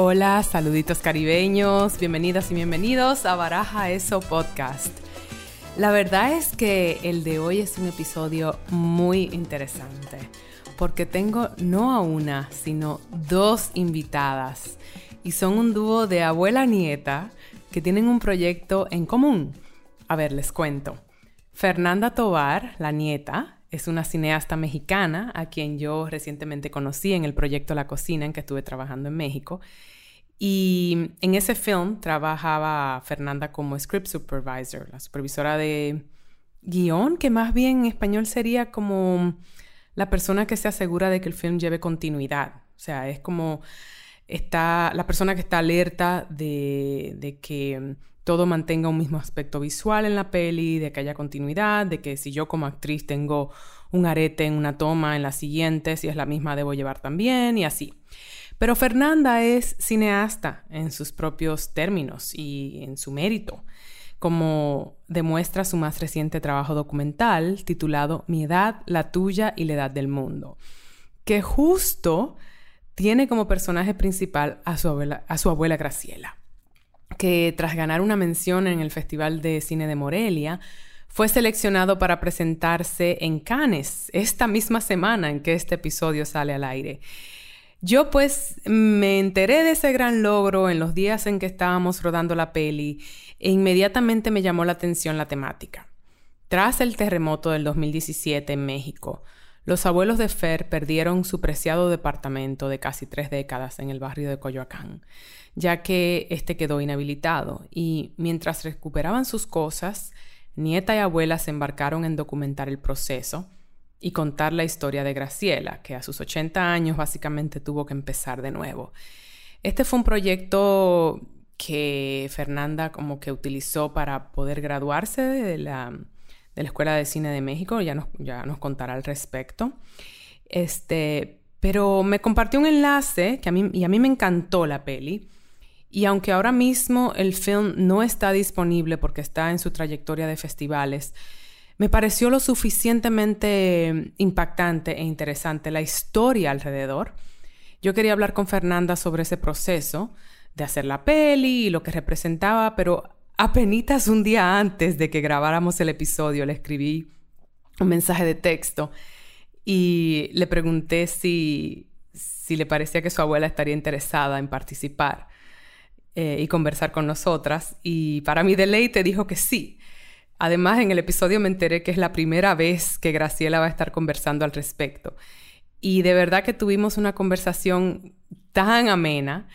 Hola, saluditos caribeños, bienvenidas y bienvenidos a Baraja Eso Podcast. La verdad es que el de hoy es un episodio muy interesante porque tengo no a una, sino dos invitadas y son un dúo de abuela-nieta que tienen un proyecto en común. A ver, les cuento. Fernanda Tobar, la nieta, es una cineasta mexicana a quien yo recientemente conocí en el proyecto La Cocina en que estuve trabajando en México. Y en ese film trabajaba Fernanda como script supervisor, la supervisora de guion, que más bien en español sería como la persona que se asegura de que el film lleve continuidad. O sea, es como está la persona que está alerta de, de que todo mantenga un mismo aspecto visual en la peli, de que haya continuidad, de que si yo como actriz tengo un arete en una toma, en la siguiente, si es la misma, debo llevar también y así. Pero Fernanda es cineasta en sus propios términos y en su mérito, como demuestra su más reciente trabajo documental titulado Mi edad, la tuya y la edad del mundo, que justo tiene como personaje principal a su abuela, a su abuela Graciela, que tras ganar una mención en el Festival de Cine de Morelia, fue seleccionado para presentarse en Cannes esta misma semana en que este episodio sale al aire. Yo pues me enteré de ese gran logro en los días en que estábamos rodando la peli e inmediatamente me llamó la atención la temática. Tras el terremoto del 2017 en México, los abuelos de Fer perdieron su preciado departamento de casi tres décadas en el barrio de Coyoacán, ya que este quedó inhabilitado y mientras recuperaban sus cosas, nieta y abuela se embarcaron en documentar el proceso y contar la historia de Graciela, que a sus 80 años básicamente tuvo que empezar de nuevo. Este fue un proyecto que Fernanda como que utilizó para poder graduarse de la, de la Escuela de Cine de México, ya nos, ya nos contará al respecto. Este, pero me compartió un enlace que a mí, y a mí me encantó la peli. Y aunque ahora mismo el film no está disponible porque está en su trayectoria de festivales, me pareció lo suficientemente impactante e interesante la historia alrededor. Yo quería hablar con Fernanda sobre ese proceso de hacer la peli y lo que representaba, pero apenas un día antes de que grabáramos el episodio le escribí un mensaje de texto y le pregunté si, si le parecía que su abuela estaría interesada en participar eh, y conversar con nosotras. Y para mi deleite dijo que sí. Además, en el episodio me enteré que es la primera vez que Graciela va a estar conversando al respecto. Y de verdad que tuvimos una conversación tan amena.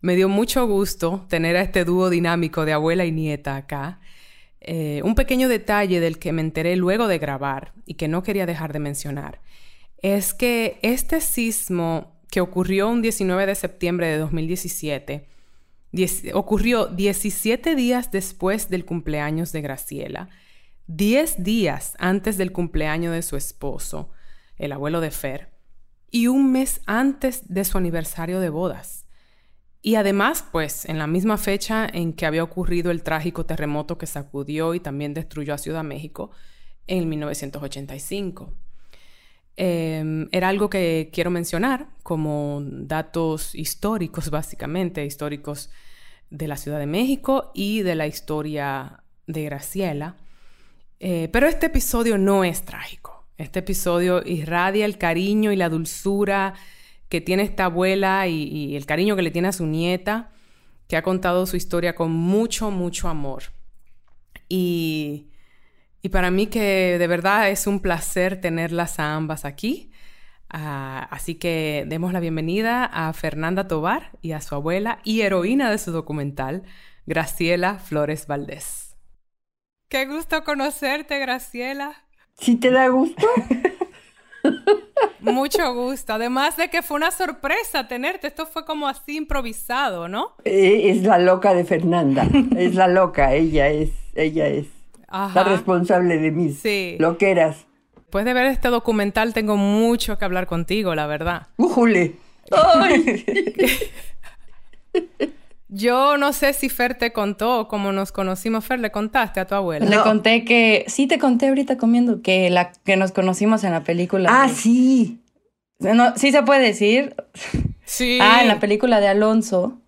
Me dio mucho gusto tener a este dúo dinámico de abuela y nieta acá. Eh, un pequeño detalle del que me enteré luego de grabar y que no quería dejar de mencionar es que este sismo que ocurrió un 19 de septiembre de 2017 ocurrió 17 días después del cumpleaños de Graciela, 10 días antes del cumpleaños de su esposo, el abuelo de Fer, y un mes antes de su aniversario de bodas. Y además, pues, en la misma fecha en que había ocurrido el trágico terremoto que sacudió y también destruyó a Ciudad México en 1985. Em, era algo que quiero mencionar como datos históricos, básicamente, históricos de la Ciudad de México y de la historia de Graciela. Eh, pero este episodio no es trágico. Este episodio irradia el cariño y la dulzura que tiene esta abuela y, y el cariño que le tiene a su nieta, que ha contado su historia con mucho, mucho amor. Y y para mí que de verdad es un placer tenerlas a ambas aquí. Ah, así que demos la bienvenida a Fernanda Tobar y a su abuela y heroína de su documental, Graciela Flores Valdés. Qué gusto conocerte, Graciela. ¿Sí te da gusto? Mucho gusto. Además de que fue una sorpresa tenerte. Esto fue como así improvisado, ¿no? Eh, es la loca de Fernanda. es la loca. Ella es, ella es. La responsable de mis sí. loqueras. Después de ver este documental tengo mucho que hablar contigo, la verdad. ¡Ujule! ¡Ay! Yo no sé si Fer te contó cómo nos conocimos. Fer, ¿le contaste a tu abuela? Le conté que... Sí, te conté ahorita comiendo que, la, que nos conocimos en la película. Ah, sí. No, sí se puede decir. Sí. Ah, en la película de Alonso.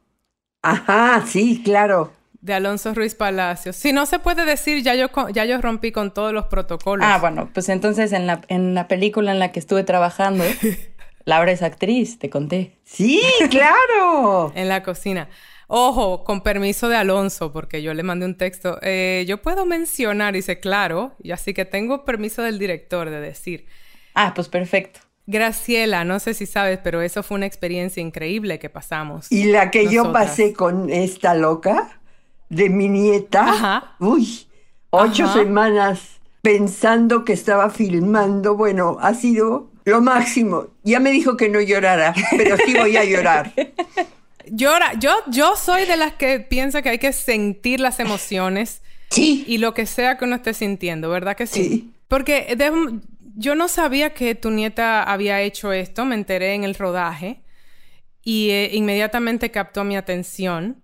Ajá, sí, claro. De Alonso Ruiz Palacios. Si no se puede decir, ya yo, ya yo rompí con todos los protocolos. Ah, bueno, pues entonces en la, en la película en la que estuve trabajando, Laura es actriz, te conté. Sí, claro. en la cocina. Ojo, con permiso de Alonso, porque yo le mandé un texto. Eh, yo puedo mencionar, dice, claro, y así que tengo permiso del director de decir. Ah, pues perfecto. Graciela, no sé si sabes, pero eso fue una experiencia increíble que pasamos. Y la que yo pasé con esta loca de mi nieta, Ajá. uy, ocho semanas pensando que estaba filmando, bueno, ha sido lo máximo. Ya me dijo que no llorara, pero sí voy a llorar. Llora, yo, yo soy de las que piensa que hay que sentir las emociones. Sí. Y lo que sea que uno esté sintiendo, ¿verdad que sí? Porque yo no sabía que tu nieta había hecho esto, me enteré en el rodaje y eh, inmediatamente captó mi atención.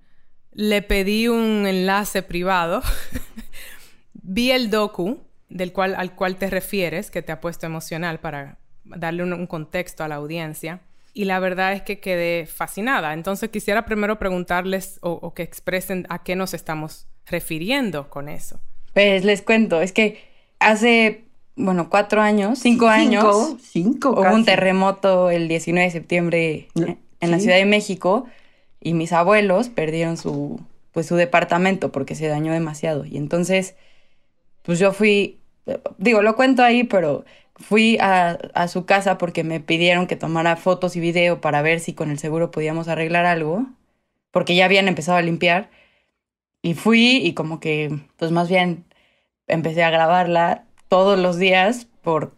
Le pedí un enlace privado. Vi el docu del cual, al cual te refieres, que te ha puesto emocional para darle un contexto a la audiencia y la verdad es que quedé fascinada. Entonces quisiera primero preguntarles o, que expresen a qué nos estamos refiriendo con eso. Pues les cuento, es que hace, bueno, cuatro años, cinco, años, cinco, hubo un terremoto el 19 de septiembre en la Ciudad de México y mis abuelos perdieron su, pues, su departamento porque se dañó demasiado. Y entonces, pues yo fui, digo, lo cuento ahí, pero fui a, su casa porque me pidieron que tomara fotos y video para ver si con el seguro podíamos arreglar algo, porque ya habían empezado a limpiar. Y fui y como que, pues más bien, empecé a grabarla todos los días por,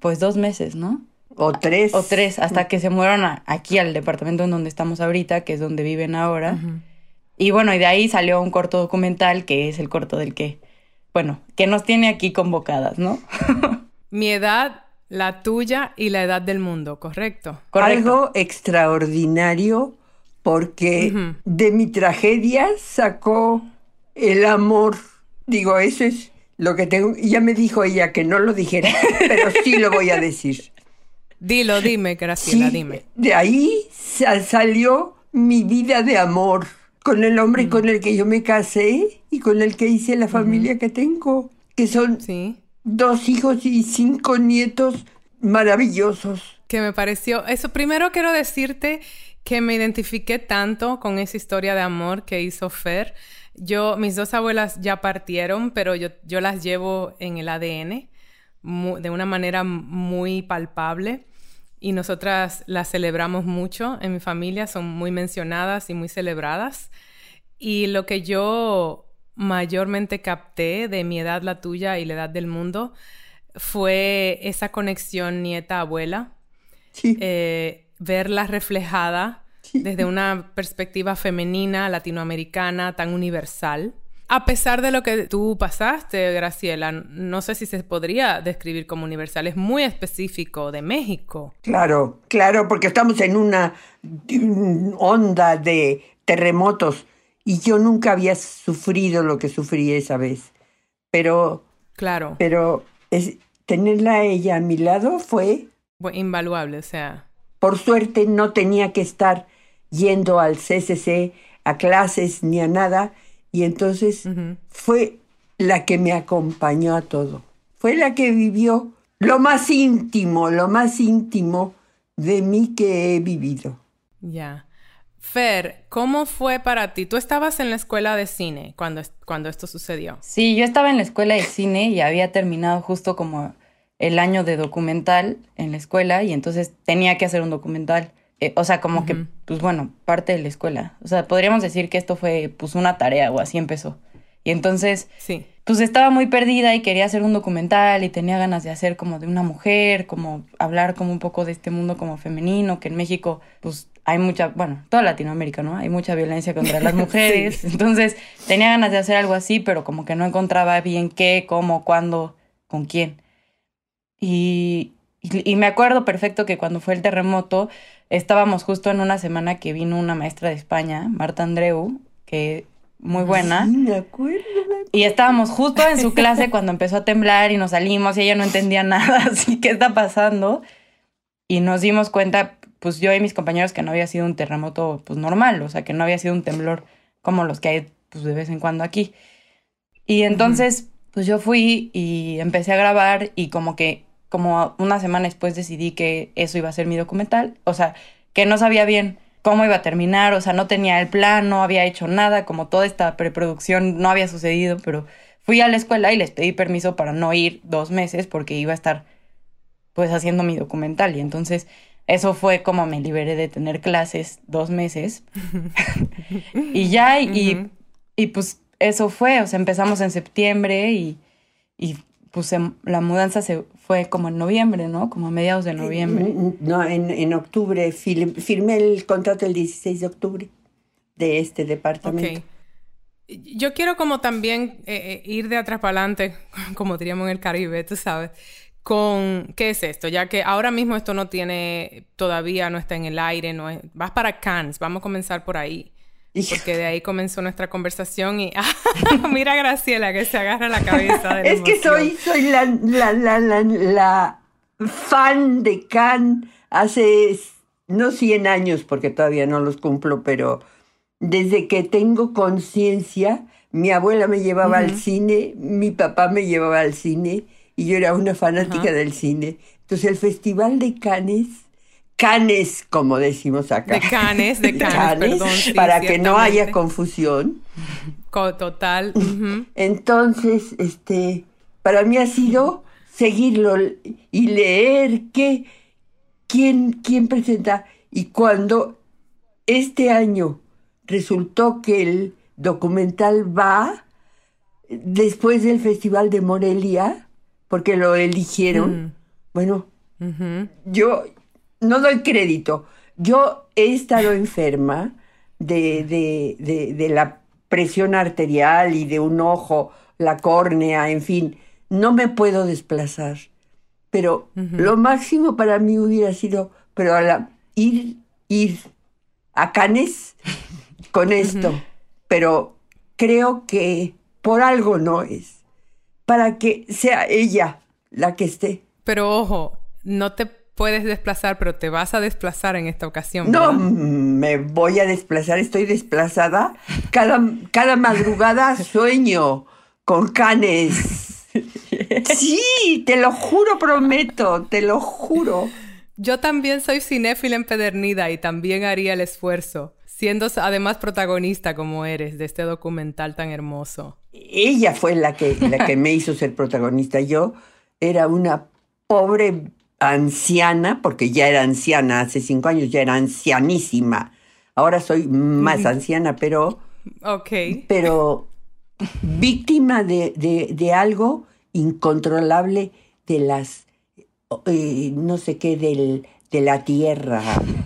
pues dos meses, ¿no? O tres. O tres, hasta que se mueron aquí al departamento en donde estamos ahorita, que es donde viven ahora. Y bueno, y de ahí salió un corto documental, que es el corto del que, bueno, que nos tiene aquí convocadas, ¿no? Mi edad, la tuya y la edad del mundo, ¿correcto? Algo extraordinario porque de mi tragedia sacó el amor. Digo, eso es lo que tengo. Ya me dijo ella que no lo dijera, pero sí lo voy a decir. Dilo, dime, Graciela, dime. De ahí salió mi vida de amor con el hombre con el que yo me casé y con el que hice la familia que tengo, que son ¿Sí? dos hijos y cinco nietos maravillosos. Que me pareció, eso primero quiero decirte que me identifiqué tanto con esa historia de amor que hizo Fer. Yo, mis dos abuelas ya partieron, pero yo, yo las llevo en el ADN de una manera muy palpable y nosotras las celebramos mucho en mi familia, son muy mencionadas y muy celebradas. Y lo que yo mayormente capté de mi edad, la tuya y la edad del mundo fue esa conexión nieta-abuela. Eh, verla reflejada desde una perspectiva femenina, latinoamericana, tan universal. A pesar de lo que tú pasaste, Graciela, no sé si se podría describir como universal, es muy específico de México. Claro, claro, porque estamos en una onda de terremotos y yo nunca había sufrido lo que sufrí esa vez. Pero. Claro. Pero es, tenerla a ella a mi lado fue. invaluable, o sea. Por suerte no tenía que estar yendo al CCC a clases ni a nada. Y entonces fue la que me acompañó a todo. Fue la que vivió lo más íntimo, lo más íntimo de mí que he vivido. Ya. Fer, ¿cómo fue para ti? Tú estabas en la escuela de cine cuando, cuando esto sucedió. Sí, yo estaba en la escuela de cine y había terminado justo como el año de documental en la escuela y entonces tenía que hacer un documental. Eh, o sea, como que, pues bueno, parte de la escuela. O sea, podríamos decir que esto fue pues una tarea o así empezó. Y entonces, sí. pues estaba muy perdida y quería hacer un documental y tenía ganas de hacer como de una mujer, como hablar como un poco de este mundo como femenino, que en México pues hay mucha, bueno, toda Latinoamérica, ¿no? Hay mucha violencia contra las mujeres. Entonces tenía ganas de hacer algo así, pero como que no encontraba bien qué, cómo, cuándo, con quién. Y, y, me acuerdo perfecto que cuando fue el terremoto, estábamos justo en una semana que vino una maestra de España, Marta Andreu, que muy buena. Sí, me acuerdo. Y estábamos justo en su clase cuando empezó a temblar y nos salimos y ella no entendía nada, así, ¿qué está pasando? Y nos dimos cuenta, pues yo y mis compañeros, que no había sido un terremoto pues normal, o sea, que no había sido un temblor como los que hay pues de vez en cuando aquí. Y entonces, pues yo fui y empecé a grabar y como que como una semana después decidí que eso iba a ser mi documental, o sea, que no sabía bien cómo iba a terminar, o sea, no tenía el plan, no había hecho nada, como toda esta preproducción no había sucedido, pero fui a la escuela y les pedí permiso para no ir dos meses porque iba a estar pues haciendo mi documental. Y entonces eso fue como me liberé de tener clases dos meses. Y ya y, y, pues eso fue, o sea, empezamos en septiembre y, y pues la mudanza se fue como en noviembre, ¿no? Como a mediados de noviembre. No, en, en octubre, firmé el contrato el 16 de octubre de este departamento. Yo quiero como también eh, eh, ir de atrás para adelante, como diríamos en el Caribe, tú sabes, con qué es esto, ya que ahora mismo esto no tiene, todavía no está en el aire, no es, vas para Cannes, vamos a comenzar por ahí. Porque de ahí comenzó nuestra conversación y mira Graciela que se agarra la cabeza. De es que soy, soy la, la, la, la, fan de Can hace no 100 años, porque todavía no los cumplo, pero desde que tengo conciencia, mi abuela me llevaba al cine, mi papá me llevaba al cine y yo era una fanática del cine. Entonces el Festival de Cannes canes, como decimos acá. De canes, de canes, perdón, para que no haya confusión. Total. Entonces, este, para mí ha sido seguirlo y leer qué, quién, quién presenta. Y cuando este año resultó que el documental va después del Festival de Morelia, porque lo eligieron, mm. bueno, yo no doy crédito. Yo he estado enferma de, de, de, la presión arterial y de un ojo, la córnea, en fin, no me puedo desplazar. Pero lo máximo para mí hubiera sido, pero a ir, ir a Canes con esto. Pero creo que por algo no es. Para que sea ella la que esté. Pero ojo, no te puedes desplazar, pero te vas a desplazar en esta ocasión. No, me voy a desplazar, estoy desplazada. Cada, cada madrugada sueño con canes. Sí, te lo juro, prometo, te lo juro. Yo también soy cinéfila empedernida y también haría el esfuerzo, siendo además protagonista como eres de este documental tan hermoso. Ella fue la que, la que me hizo ser protagonista. Yo era una pobre anciana, porque ya era anciana hace cinco años, ya era ancianísima. Ahora soy más anciana, pero. Ok. Pero víctima de, de, algo incontrolable de las. Eh, no sé qué, del, de la tierra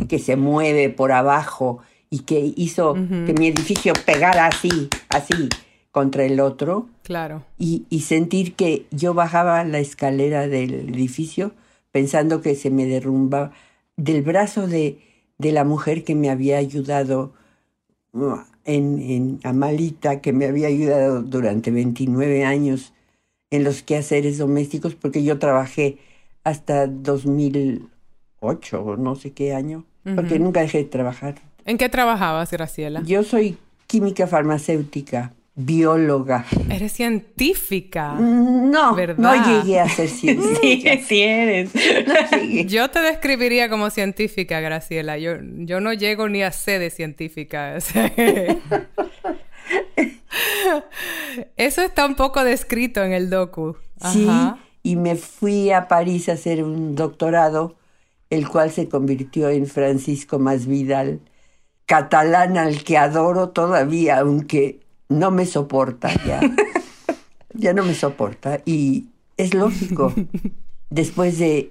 que se mueve por abajo y que hizo que mi edificio pegara así, así contra el otro. Claro. Y, y sentir que yo bajaba la escalera del edificio pensando que se me derrumba del brazo de, de la mujer que me había ayudado en, en, Amalita, que me había ayudado durante 29 años en los quehaceres domésticos, porque yo trabajé hasta 2008 o no sé qué año, porque nunca dejé de trabajar. ¿En qué trabajabas, Graciela? Yo soy química farmacéutica bióloga. Eres científica. No, no llegué a ser científica. sí, sí eres. yo te describiría como científica, Graciela. Yo, yo no llego ni a ser de científica. Eso está un poco descrito en el docu. Sí, y me fui a París a hacer un doctorado, el cual se convirtió en Francisco Masvidal, catalán al que adoro todavía, aunque no me soporta ya. ya no me soporta y es lógico. Después de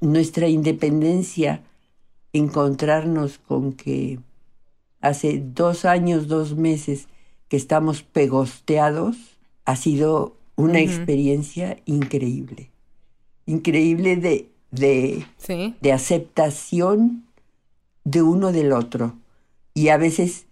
nuestra independencia, encontrarnos con que hace dos años, dos meses que estamos pegosteados, ha sido una experiencia increíble. Increíble de, de, de aceptación de uno del otro. Y a veces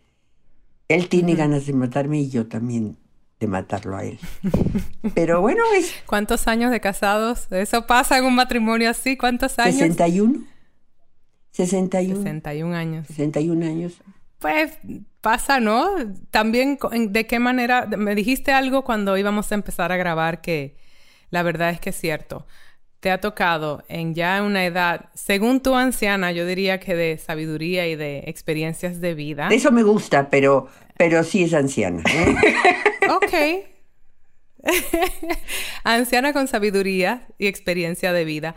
él tiene ganas de matarme y yo también de matarlo a él. Pero bueno, es... ¿Cuántos años de casados? ¿Eso pasa en un matrimonio así? ¿Cuántos años? 61. 61. 61 años. 61 años. Pues pasa, ¿no? También, ¿de qué manera? Me dijiste algo cuando íbamos a empezar a grabar que la verdad es que es cierto. Te ha tocado en ya una edad, según tu anciana, yo diría que de sabiduría y de experiencias de vida. Eso me gusta, pero, pero sí es anciana. ¿eh? ok. anciana con sabiduría y experiencia de vida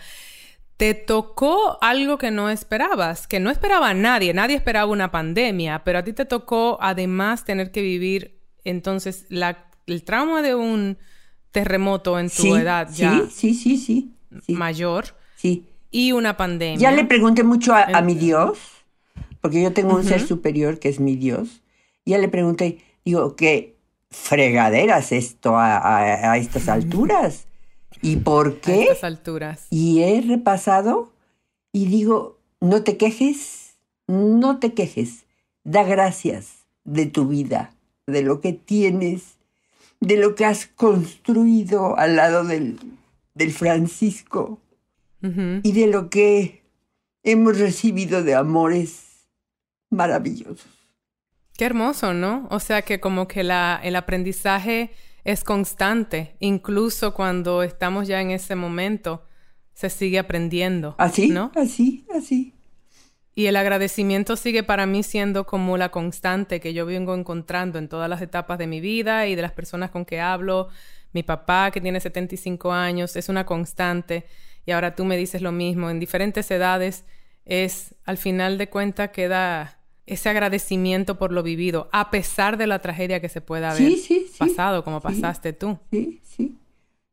te tocó algo que no esperabas, que no esperaba nadie, nadie esperaba una pandemia, pero a ti te tocó además tener que vivir entonces la, el trauma de un terremoto en tu edad ya sí, sí, sí, sí, mayor sí. y una pandemia. Ya le pregunté mucho a, mi Dios, porque yo tengo un ser superior que es mi Dios, ya le pregunté, digo, ¿qué fregaderas esto a, a estas alturas? ¿Y por qué? A estas alturas. Y he repasado y digo, no te quejes, no te quejes. Da gracias de tu vida, de lo que tienes, de lo que has construido al lado del, del Francisco y de lo que hemos recibido de amores maravillosos. Qué hermoso, ¿no? O sea que como que la, el aprendizaje es constante, incluso cuando estamos ya en ese momento, se sigue aprendiendo. Así, ¿no? Así, así. Y el agradecimiento sigue para mí siendo como la constante que yo vengo encontrando en todas las etapas de mi vida y de las personas con que hablo. Mi papá, que tiene 75 años, es una constante. Y ahora tú me dices lo mismo. En diferentes edades es, al final de cuentas, queda ese agradecimiento por lo vivido, a pesar de la tragedia que se pueda haber pasado, como pasaste tú. Sí, sí,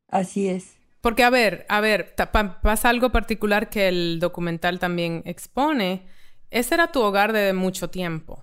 así es. Porque, a ver, a ver, pasa algo particular que el documental también expone. Ese era tu hogar de mucho tiempo,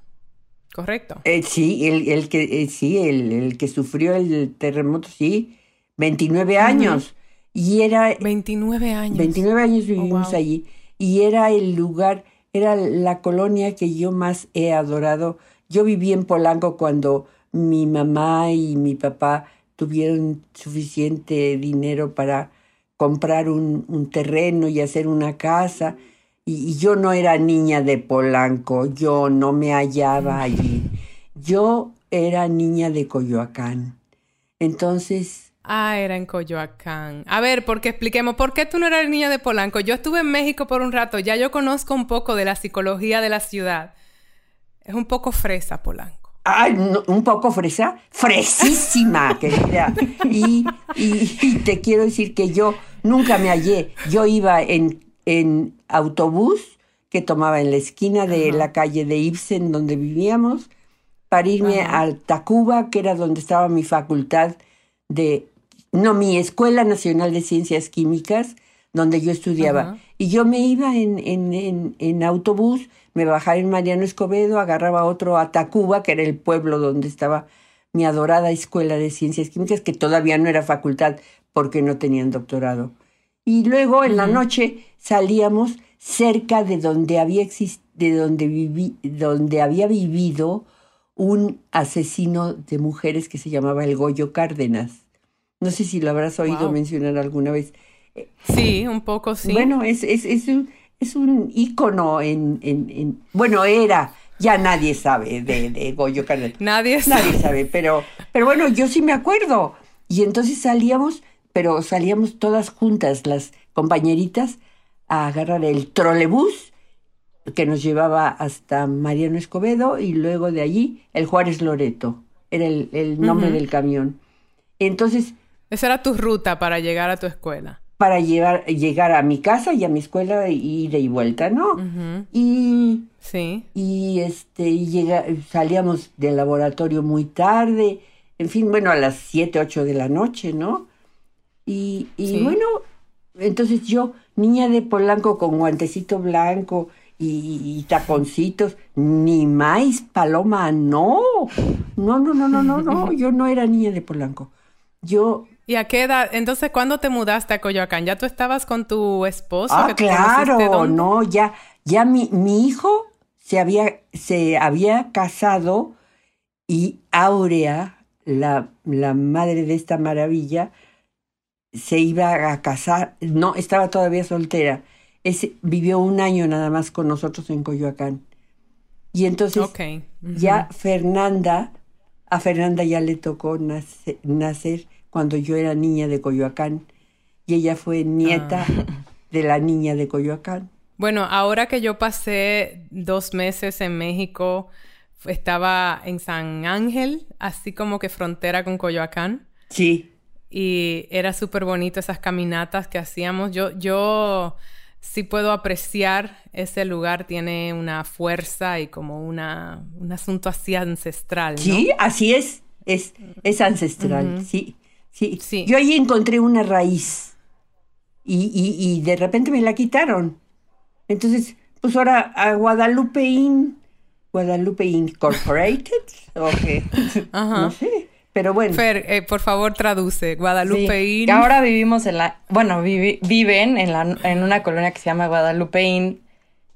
¿correcto? Eh, sí, el, que, eh, sí el, que sufrió el terremoto, sí, 29 años. Y era... 29 años. 29 años vivimos oh, allí. Y era el lugar era la colonia que yo más he adorado. Yo viví en Polanco cuando mi mamá y mi papá tuvieron suficiente dinero para comprar un, terreno y hacer una casa. Y, yo no era niña de Polanco, yo no me hallaba allí. Yo era niña de Coyoacán. Entonces, Ah, era en Coyoacán. A ver, porque expliquemos, ¿por qué tú no eras niña de Polanco? Yo estuve en México por un rato, ya yo conozco un poco de la psicología de la ciudad. Es un poco fresa Polanco. Ay, un poco fresa, fresísima, querida. Y, y, te quiero decir que yo nunca me hallé. Yo iba en, en autobús que tomaba en la esquina de la calle de Ibsen, donde vivíamos, para irme al Tacuba, que era donde estaba mi facultad de no, mi Escuela Nacional de Ciencias Químicas, donde yo estudiaba. Y yo me iba en, en, en, autobús, me bajaba en Mariano Escobedo, agarraba otro a Tacuba, que era el pueblo donde estaba mi adorada Escuela de Ciencias Químicas, que todavía no era facultad porque no tenían doctorado. Y luego en la noche salíamos cerca de donde había de donde viví, donde había vivido un asesino de mujeres que se llamaba el Goyo Cárdenas. No sé si lo habrás oído mencionar alguna vez. Sí, un poco sí. Bueno, es, es, es, un, es un ícono en, en, Bueno, era. Ya nadie sabe de, de Goyo Cárdenas. Nadie sabe. Nadie sabe, pero, pero bueno, yo sí me acuerdo. Y entonces salíamos, pero salíamos todas juntas, las compañeritas, a agarrar el trolebús que nos llevaba hasta Mariano Escobedo y luego de allí el Juárez Loreto. Era el, el nombre del camión. Entonces esa era tu ruta para llegar a tu escuela. Para llevar, llegar a mi casa y a mi escuela y de y vuelta, ¿no? Y. Sí. Y este, llega, salíamos del laboratorio muy tarde, en fin, bueno, a las 7, 8 de la noche, ¿no? Y, y Sí. bueno, entonces yo, niña de Polanco con guantecito blanco y, y taconcitos, ni más paloma, no. No, no, no, no, no, no, yo no era niña de Polanco. Yo ¿Y a qué edad? Entonces, ¿cuándo te mudaste a Coyoacán? ¿Ya tú estabas con tu esposo? Ah, que claro, no, ya, ya mi, mi hijo se había, se había casado y Áurea, la, la madre de esta maravilla, se iba a casar, no, estaba todavía soltera. Ese, vivió un año nada más con nosotros en Coyoacán. Y entonces ya Fernanda, a Fernanda ya le tocó nace- nacer cuando yo era niña de Coyoacán. Y ella fue nieta Ah. de la niña de Coyoacán. Bueno, ahora que yo pasé dos meses en México, estaba en San Ángel, así como que frontera con Coyoacán. Sí, Y era súper bonito esas caminatas que hacíamos. Yo, yo sí puedo apreciar ese lugar, tiene una fuerza y como una, un asunto así ancestral, ¿no? sí, así es. Es, es ancestral, sí, sí, Sí. Yo ahí encontré una raíz y, y, y de repente me la quitaron. Entonces, pues ahora a Guadalupe Inn, Guadalupe Incorporated, o qué, Ajá. no sé, pero bueno. Fer, eh, por favor, traduce. Guadalupe Sí, ahora vivimos en la... Bueno, vivi- viven en, la, en una colonia que se llama Guadalupe Inn,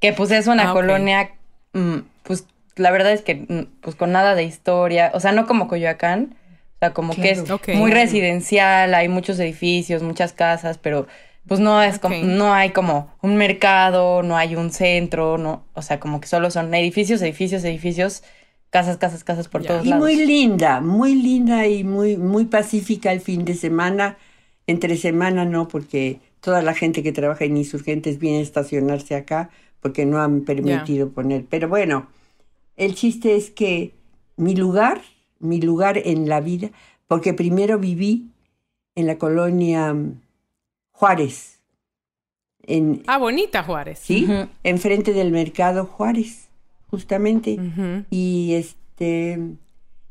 que pues es una Ah, colonia, mm, pues la verdad es que mm, pues con nada de historia, o sea, no como Coyoacán, o sea, como que es muy residencial, hay muchos edificios, muchas casas, pero pues no es como, no hay como un mercado, no hay un centro, no, o sea, como que solo son edificios, edificios, edificios, casas, casas, casas por Ya. todos Y lados. muy linda, muy linda y muy, muy pacífica el fin de semana. Entre semana no, porque toda la gente que trabaja en insurgentes viene a estacionarse acá porque no han permitido poner. Pero bueno, el chiste es que mi lugar, mi lugar en la vida, porque primero viví en la colonia mm, Juárez, en, Ah, bonita Juárez. ¿sí? Enfrente del mercado Juárez, justamente. Y este,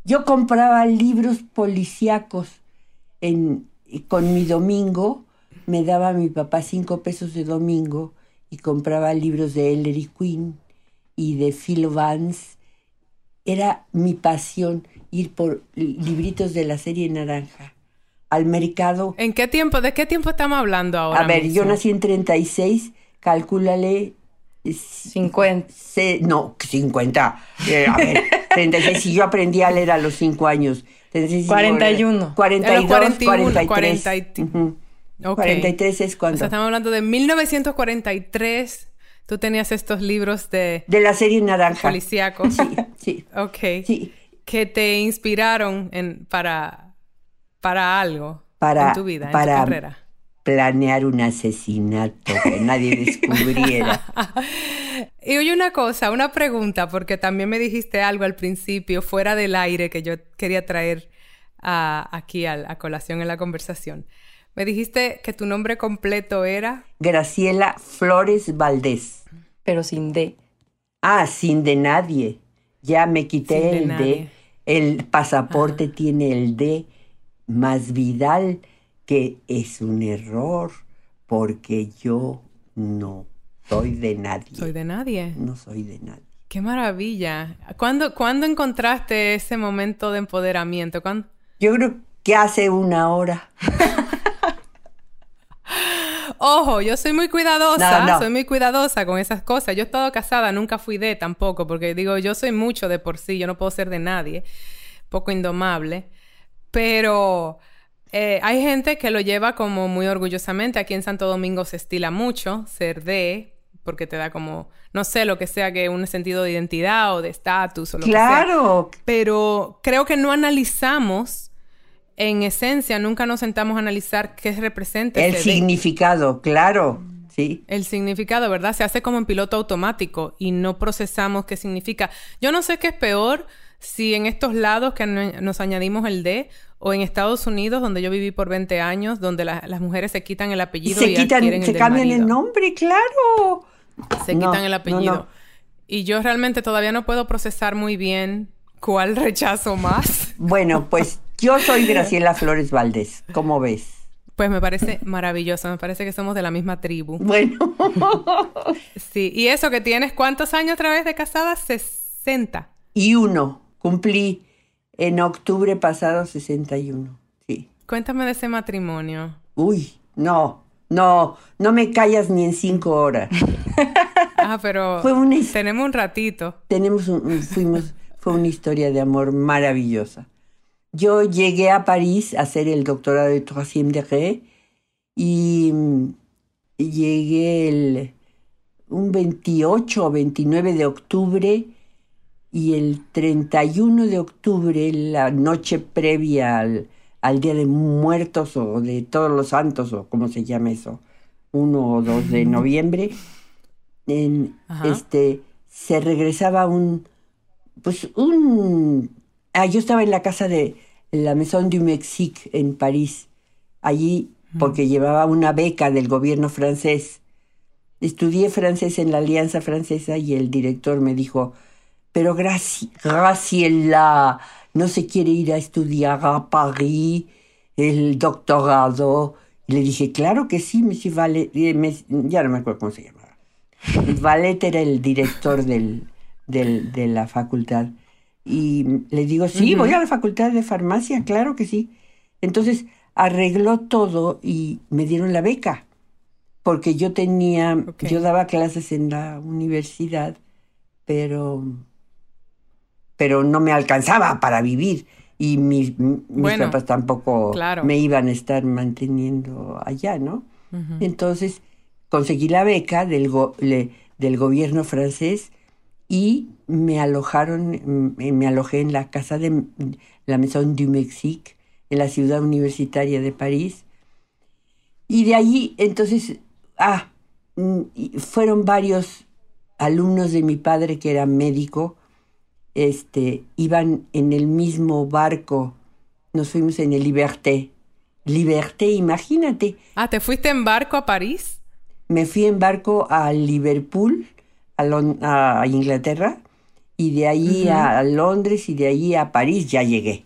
yo compraba libros policíacos en, con mi domingo, me daba mi papá cinco pesos de domingo y compraba libros de Ellery Queen y de Phil Vance. Era mi pasión ir por libritos de la serie naranja al mercado. ¿En qué tiempo? ¿De qué tiempo estamos hablando ahora? A ver, yo nací en 36, calcúlale. Eh, 50. se- no, 50. Eh, a ver, 36. Si yo aprendí a leer a los 5 años. 36, 41. 42, A los 41, 43. 40 y- Ujú. Ok. 43 es O cuando. sea, estamos hablando de 1943. Tú tenías estos libros de De la serie naranja. policíacos. Sí, sí, Ok. sí. Que te inspiraron en, para, para algo Para- en tu vida, en para- tu carrera. Planear un asesinato que nadie descubriera. Y oye una cosa, una pregunta, porque también me dijiste algo al principio, fuera del aire, que yo quería traer a- aquí al- a, colación en la conversación. Me dijiste que tu nombre completo era... Graciela Flores Valdés. pero sin D. Ah, sin de nadie. Ya me quité el nadie. D. El pasaporte tiene el D más Vidal, que es un error, porque yo no soy de nadie. Soy de nadie. No soy de nadie. Qué maravilla. ¿Cuándo, ¿cuándo encontraste ese momento de empoderamiento? ¿Cuándo? Yo creo que hace una hora. Ojo, yo soy muy cuidadosa, No, no. soy muy cuidadosa con esas cosas. Yo he estado casada, nunca fui de tampoco, porque digo, yo soy mucho de por sí, yo no puedo ser de nadie, poco indomable. Pero eh, hay gente que lo lleva como muy orgullosamente. Aquí en Santo Domingo se estila mucho ser de, porque te da como, no sé, lo que sea, que un sentido de identidad o de estatus o lo que sea. Claro, Pero creo que no analizamos, en esencia, nunca nos sentamos a analizar qué representa el de. significado, claro. Sí. El significado, ¿verdad? Se hace como en piloto automático y no procesamos qué significa. Yo no sé qué es peor si en estos lados que no- nos añadimos el de o en Estados Unidos, donde yo viví por 20 años, donde la- las mujeres se quitan el apellido se y quitan, se el cambian el nombre, claro. Se No, quitan el no, apellido. no. Y yo realmente todavía no puedo procesar muy bien cuál rechazo más. Bueno, pues Yo soy Graciela Flores Valdés, ¿cómo ves? Pues me parece maravilloso, me parece que somos de la misma tribu. Bueno. sí, y eso que tienes, ¿cuántos años otra vez de casada? 60. Y uno, cumplí en octubre pasado 61, sí. Cuéntame de ese matrimonio. Uy, no, no, no me callas ni en cinco horas. ah, pero tenemos un ratito. Tenemos un, fuimos, fue una historia de amor maravillosa. Yo llegué a París a hacer el doctorado de Troisième degré y llegué el, un 28 o 29 de octubre y el 31 de octubre, la noche previa al, al Día de Muertos o de Todos los Santos o como se llama eso, 1 o 2 de noviembre, en, este, se regresaba un, pues un Ah, yo estaba en la casa de la Maison du Mexique en París, allí porque llevaba una beca del gobierno francés. Estudié francés en la Alianza Francesa y el director me dijo, pero Graciela no se quiere ir a estudiar a París el doctorado. Y le dije, claro que sí, Monsieur Valet, eh, ya no me acuerdo cómo se llamaba. Valet era el director del, del, de la facultad. Y le digo, sí, voy a la facultad de farmacia, claro que sí. Entonces arregló todo y me dieron la beca, porque yo tenía, yo daba clases en la universidad, pero, pero no me alcanzaba para vivir y mis, mis papás tampoco me iban a estar manteniendo allá, ¿no? Entonces conseguí la beca del, del gobierno francés y me alojaron, mm, me alojé en la casa de la Maison du Mexique, en la ciudad universitaria de París. Y de allí, entonces, ah, mm, fueron varios alumnos de mi padre que era médico, este, iban en el mismo barco, nos fuimos en el Liberté. Liberté, imagínate. Ah, ¿te fuiste en barco a París? Me fui en barco a Liverpool a, Inglaterra y de ahí a Londres y de ahí a París ya llegué.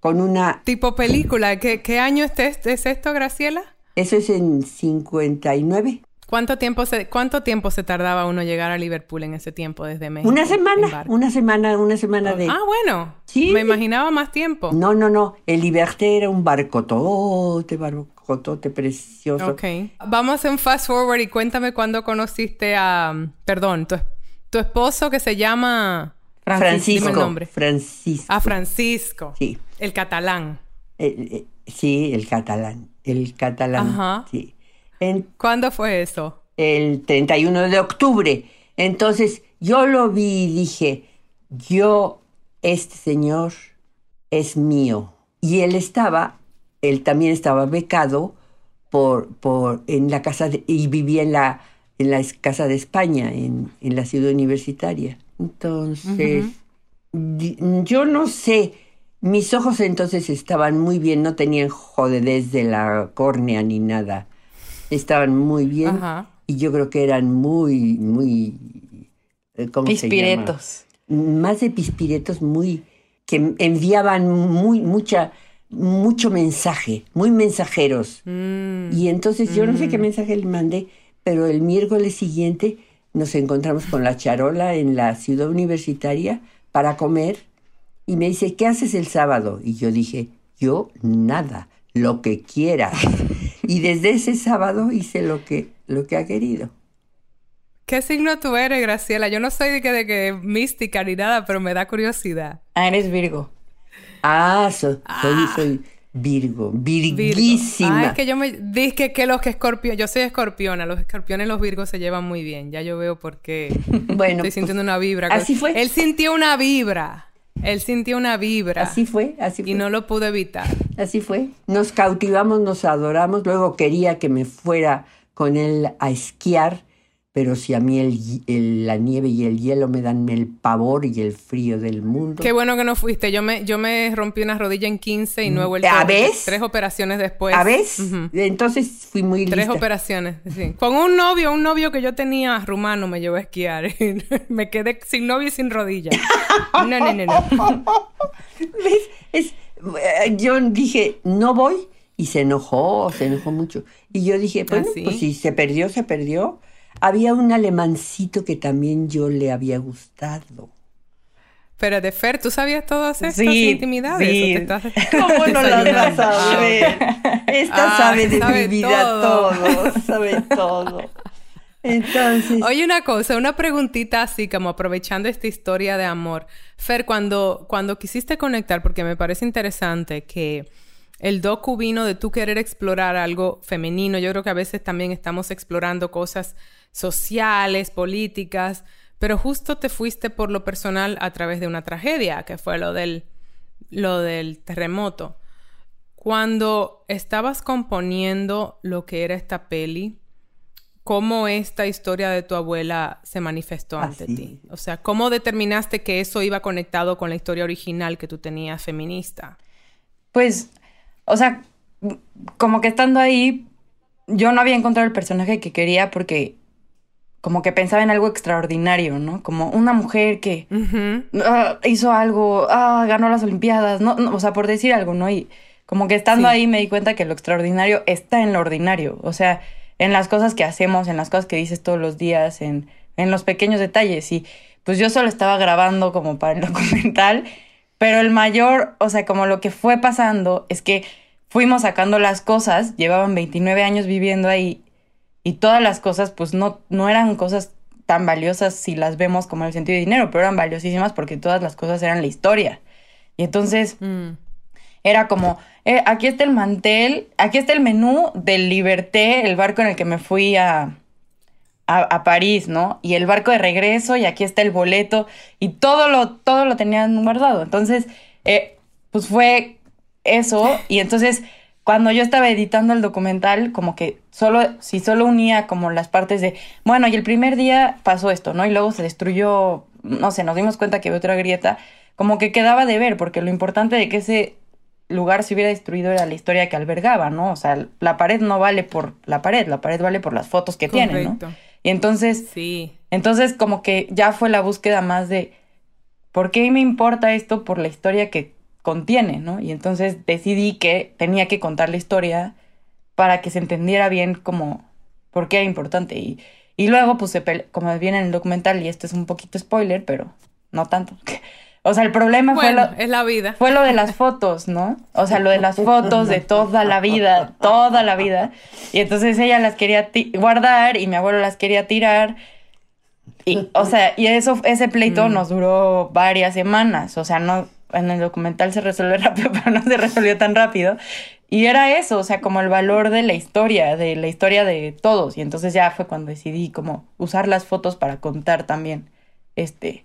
Con una... Tipo película. ¿Qué, qué año es, es esto, Graciela? Eso es en 59. ¿Cuánto tiempo, se, ¿Cuánto tiempo se tardaba uno llegar a Liverpool en ese tiempo desde México? Una semana, una semana, una semana de... Ah, bueno. Sí. Me imaginaba más tiempo. No, no, no. El Liberté era un barco todo, barco todo precioso. Ok. Vamos a hacer un fast forward y cuéntame cuándo conociste a... Perdón, tu, tu esposo que se llama... Francisco. nombre. Francisco. Ah, Francisco. Sí. El catalán. Eh, sí, el catalán. El catalán. Ajá. Sí. ¿Cuándo fue eso? El 31 de octubre. Entonces yo lo vi y dije, yo, este señor es mío. Y él estaba, él también estaba becado por, por, en la casa y vivía en la, en la casa de España, en, en la ciudad universitaria. Entonces, yo no sé, mis ojos entonces estaban muy bien, no tenían jodedez de la córnea ni nada estaban muy bien y yo creo que eran muy, muy... Eh, ¿cómo pispiretos. Más de pispiretos, muy... que enviaban muy, mucha, mucho mensaje, muy mensajeros. Mm. Y entonces yo no sé qué mm. mensaje le mandé, pero el miércoles siguiente nos encontramos con la charola en la ciudad universitaria para comer y me dice, ¿qué haces el sábado? Y yo dije, yo nada, lo que quieras. Y desde ese sábado hice lo que, lo que ha querido. ¿Qué signo tú eres, Graciela? Yo no soy de que, de que mística ni nada, pero me da curiosidad. Ah, eres Virgo. Ah, soy, ah. soy Virgo, virguísima. Ah, es que yo me dije que los que escorpión, yo soy escorpiona, los escorpiones y los virgos se llevan muy bien. Ya yo veo por qué. bueno, estoy sintiendo una vibra. Así fue. Él sintió una vibra. Él sintió una vibra. Así fue, así fue. Y no lo pudo evitar. Así fue. Nos cautivamos, nos adoramos. Luego quería que me fuera con él a esquiar pero si a mí el, la nieve y el hielo me dan el pavor y el frío del mundo. Qué bueno que no fuiste. Yo me, yo me rompí una rodilla en 15 y no he vuelto a ver. Tres operaciones después. ¿A vez? Entonces fui muy lista. Tres operaciones, sí. Con un novio, un novio que yo tenía rumano me llevó a esquiar. me quedé sin novio y sin rodilla. No, no, no, no. ¿Ves? Es, eh, yo dije, no voy, y se enojó, se enojó mucho. Y yo dije, bueno, ¿Ah, sí? pues si se perdió, se perdió. Había un alemancito que también yo le había gustado. Pero de Fer, ¿tú sabías todas estas Sí, intimidades? sí. ¿O te estás ¿Cómo no las vas a ver? Esta Ah, sabe de sabe mi vida todo. todo. sabe todo. Entonces, Oye, una cosa, una preguntita así, como aprovechando esta historia de amor. Fer, cuando, cuando quisiste conectar, porque me parece interesante que el docu vino de tú querer explorar algo femenino. Yo creo que a veces también estamos explorando cosas sociales, políticas, pero justo te fuiste por lo personal a través de una tragedia, que fue lo del, lo del terremoto. Cuando estabas componiendo lo que era esta peli, ¿cómo esta historia de tu abuela se manifestó ante Así. ti? O sea, ¿cómo determinaste que eso iba conectado con la historia original que tú tenías feminista? Pues, o sea, como que estando ahí, yo no había encontrado el personaje que quería porque como que pensaba en algo extraordinario, ¿no? Como una mujer que ah, hizo algo, ah, ganó las Olimpiadas, no, no, o sea, por decir algo, ¿no? Y como que estando Sí. ahí me di cuenta que lo extraordinario está en lo ordinario, o sea, en las cosas que hacemos, en las cosas que dices todos los días, en, en los pequeños detalles. Y pues yo solo estaba grabando como para el documental, pero el mayor, o sea, como lo que fue pasando es que fuimos sacando las cosas, llevaban 29 años viviendo ahí y todas las cosas pues no, no eran cosas tan valiosas si las vemos como el sentido de dinero, pero eran valiosísimas porque todas las cosas eran la historia. Y entonces Mm. era como, eh, aquí está el mantel, aquí está el menú del Liberté, el barco en el que me fui a, a, a París, ¿no? Y el barco de regreso, y aquí está el boleto, y todo lo, todo lo tenían guardado. Entonces, eh, pues fue eso, y entonces cuando yo estaba editando el documental, como que solo, si solo unía como las partes de, bueno, y el primer día pasó esto, ¿no? Y luego se destruyó, no sé, nos dimos cuenta que había otra grieta, como que quedaba de ver, porque lo importante de que ese lugar se hubiera destruido era la historia que albergaba, ¿no? O sea, la pared no vale por la pared, la pared vale por las fotos que tiene, ¿no? Y entonces, Sí. entonces como que ya fue la búsqueda más de ¿por qué me importa esto por la historia que contiene, ¿no? Y entonces decidí que tenía que contar la historia para que se entendiera bien como por qué era importante. Y, y luego, pues, como viene en el documental, y esto es un poquito spoiler, pero no tanto. O sea, el problema fue lo, es la vida. fue lo de las fotos, ¿no? O sea, lo de las fotos de toda la vida, toda la vida. Y entonces ella las quería guardar y mi abuelo las quería tirar. Y, o sea, y eso, ese pleito nos duró varias semanas. O sea, no, en el documental se resuelve rápido, pero no se resolvió tan rápido. Y era eso, o sea, como el valor de la historia, de la historia de todos. Y entonces ya fue cuando decidí como usar las fotos para contar también, este,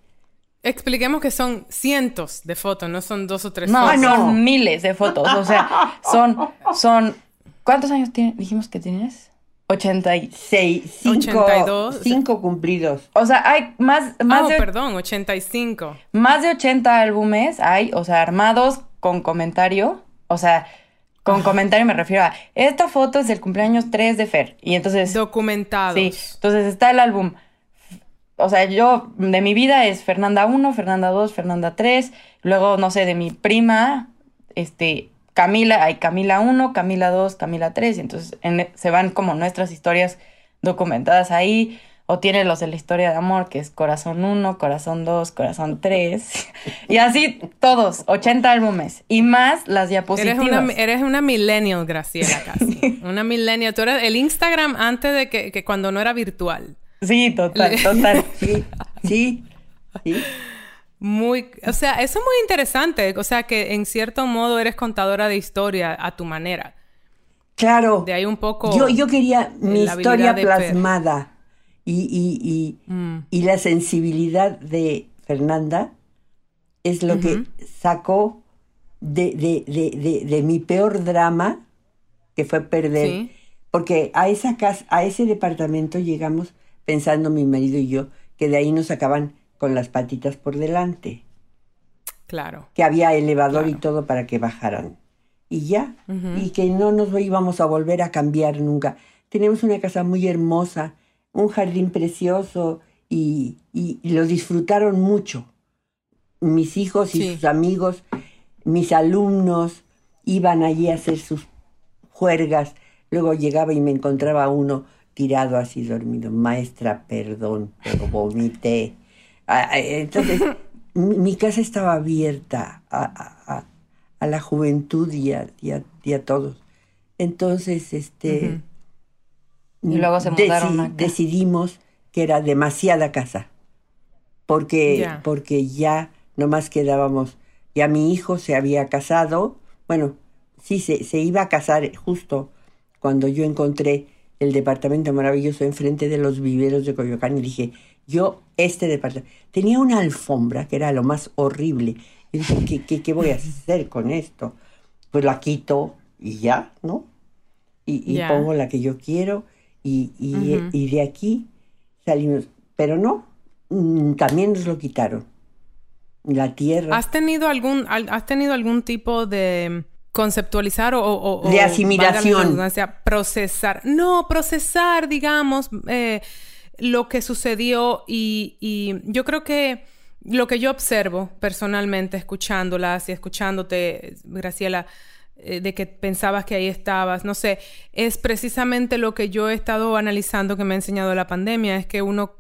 Expliquemos que son cientos de fotos, no son dos o tres No, fotos. no. son miles de fotos. O sea, son, son. ¿Cuántos años tiene- dijimos que tienes? 80 y. seis, cinco, 82. cinco cumplidos. O sea, hay más, Ah, más, oh, de, perdón, 85. más de 80 álbumes, hay, o sea, armados con comentario. O sea, con comentario me refiero a. Esta foto es del cumpleaños 3 de Fer. Y entonces. Documentados. Sí, entonces está el álbum. O sea, yo, de mi vida es Fernanda 1, Fernanda 2, Fernanda 3. Luego, no sé, de mi prima, este, Camila, hay Camila 1, Camila 2, Camila 3. Y entonces en- se van como nuestras historias documentadas ahí. O tiene los de la historia de amor, que es Corazón 1, Corazón 2, Corazón 3. y así todos, 80 álbumes. Y más las diapositivas. Eres una, eres una millennial, Graciela, casi. una millennial. Tú eres el Instagram antes de que, que cuando no era virtual. Sí, total, total. Sí, sí, sí. Muy, o sea, eso es muy interesante. O sea, que en cierto modo eres contadora de historia a tu manera. Claro. De ahí un poco. Yo, yo quería mi historia plasmada y, y, y, Mm. y la sensibilidad de Fernanda es lo que sacó de, de, de, de, de mi peor drama, que fue perder. Sí. Porque a esa casa, a ese departamento llegamos pensando mi marido y yo que de ahí nos sacaban con las patitas por delante, Claro. que había elevador y todo para que bajaran. Y ya, y que no nos íbamos a volver a cambiar nunca. Tenemos una casa muy hermosa, un jardín precioso y, y- y lo disfrutaron mucho. Mis hijos y Sí. sus amigos. mis alumnos iban allí a hacer sus juergas, luego llegaba y me encontraba uno tirado así dormido, maestra, perdón, pero vomité. Ah, ah, Entonces, mi, casa estaba abierta a, a- a- a la juventud y a, y a- y a todos. Entonces, este... Y luego se deci- mudaron acá. Decidimos que era demasiada casa, porque, Ya. porque ya nomás quedábamos, ya mi hijo se había casado, bueno, sí, se, se iba a casar justo cuando yo encontré el departamento maravilloso enfrente de los viveros de Coyoacán y dije, yo este departamento, tenía una alfombra que era lo más horrible, y dije, ¿qué, qué, qué voy a hacer con esto? Pues la quito y ya, ¿no? y, y pongo la que yo quiero y, y, y de aquí salimos. Pero no, mm, también nos lo quitaron. La tierra. ¿Has tenido algún, al- has tenido algún tipo de conceptualizar o, o- o- De o, asimilación. redundancia, procesar? No, procesar, digamos, eh, lo que sucedió y, y yo creo que lo que yo observo personalmente escuchándolas y escuchándote, Graciela, eh, de que pensabas que ahí estabas, no sé, es precisamente lo que yo he estado analizando que me ha enseñado la pandemia, es que uno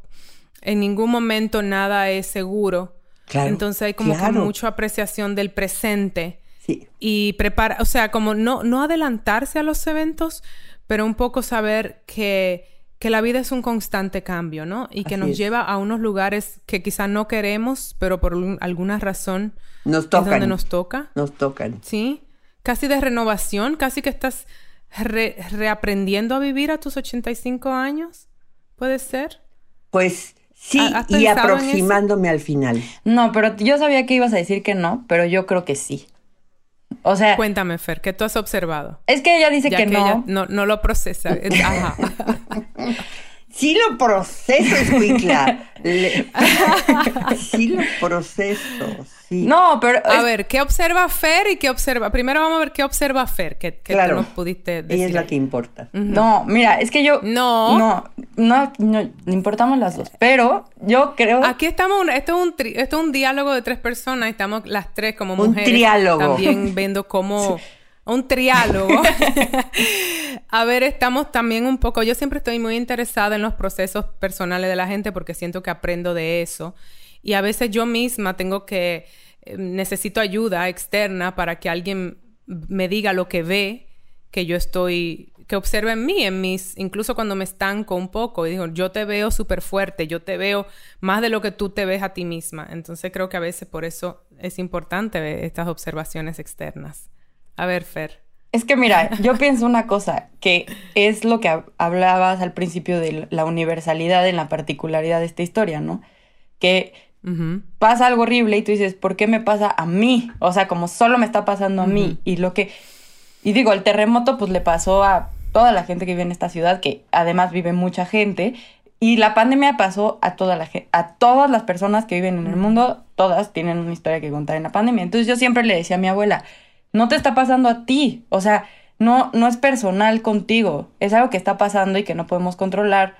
en ningún momento nada es seguro. Claro, Entonces hay como claro. que mucha apreciación del presente Sí, y prepara, o sea, como no, no adelantarse a los eventos, pero un poco saber que, que la vida es un constante cambio, ¿no? Y que Así nos es. lleva a unos lugares que quizás no queremos, pero por alguna razón nos es donde tocan. nos toca, Nos tocan. ¿sí? Casi de renovación, casi que estás re- reaprendiendo a vivir a tus 85 años, ¿puede ser? Pues sí, ¿Has y aproximándome al final. No, pero yo sabía que ibas a decir que no, pero yo creo que sí. O sea, Cuéntame, Fer, ¿qué tú has observado? es que ella dice Ya que, que, no. ella no, no lo procesa. Ajá. Sí lo proceso, Escuincla. Le- sí lo proceso, sí. No, pero A es- ver, ¿qué observa Fer y qué observa? Primero vamos a ver qué observa Fer, que, que claro. tú nos pudiste decir. Ella es la que importa. no, mira, es que yo No. no, no, no, importamos las dos, pero yo creo Aquí estamos, un- esto, es un tri- esto es un diálogo de tres personas estamos las tres como Un mujeres. triálogo. También viendo cómo... Un triálogo. a ver, estamos también un poco... Yo siempre estoy muy interesada en los procesos personales de la gente porque siento que aprendo de eso. Y a veces yo misma tengo que... eh, necesito ayuda externa para que alguien me diga lo que ve que yo estoy, que observa en mí, en mis, incluso cuando me estanco un poco y digo, yo te veo súper fuerte, yo te veo más de lo que tú te ves a ti misma. Entonces creo que a veces por eso es importante ver estas observaciones externas. A ver, Fer. Es que mira, yo pienso una cosa, que es lo que hab- hablabas al principio de la universalidad en la particularidad de esta historia, ¿no? Que pasa algo horrible y tú dices, ¿por qué me pasa a mí? O sea, como solo me está pasando a mí. Y lo que... Y digo, el terremoto pues le pasó a toda la gente que vive en esta ciudad, que además vive mucha gente. Y la pandemia pasó a toda la a todas las personas que viven en el mundo, todas tienen una historia que contar en la pandemia. Entonces yo siempre le decía a mi abuela, no te está pasando a ti, o sea, no, no es personal contigo, es algo que está pasando y que no podemos controlar.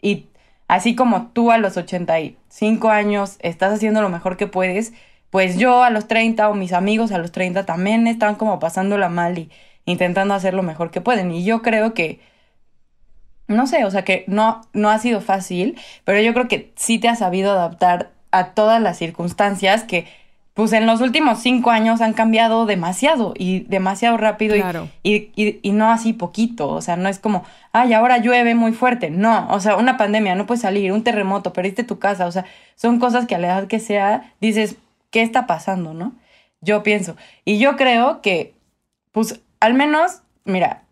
Y así como tú a los 85 años estás haciendo lo mejor que puedes, pues yo a los 30 o mis amigos a los 30 también están como pasándola mal y intentando hacer lo mejor que pueden. Y yo creo que, no sé, o sea que no, no ha sido fácil, pero yo creo que sí te has sabido adaptar a todas las circunstancias que pues en los últimos cinco años han cambiado demasiado y demasiado rápido y- Claro. y, y, y no así poquito, o sea, no es como, ay, ahora llueve muy fuerte, no, o sea, una pandemia, no puedes salir, un terremoto, perdiste tu casa, o sea, son cosas que a la edad que sea dices, ¿qué está pasando, no? Yo pienso, y yo creo que, pues, al menos, mira,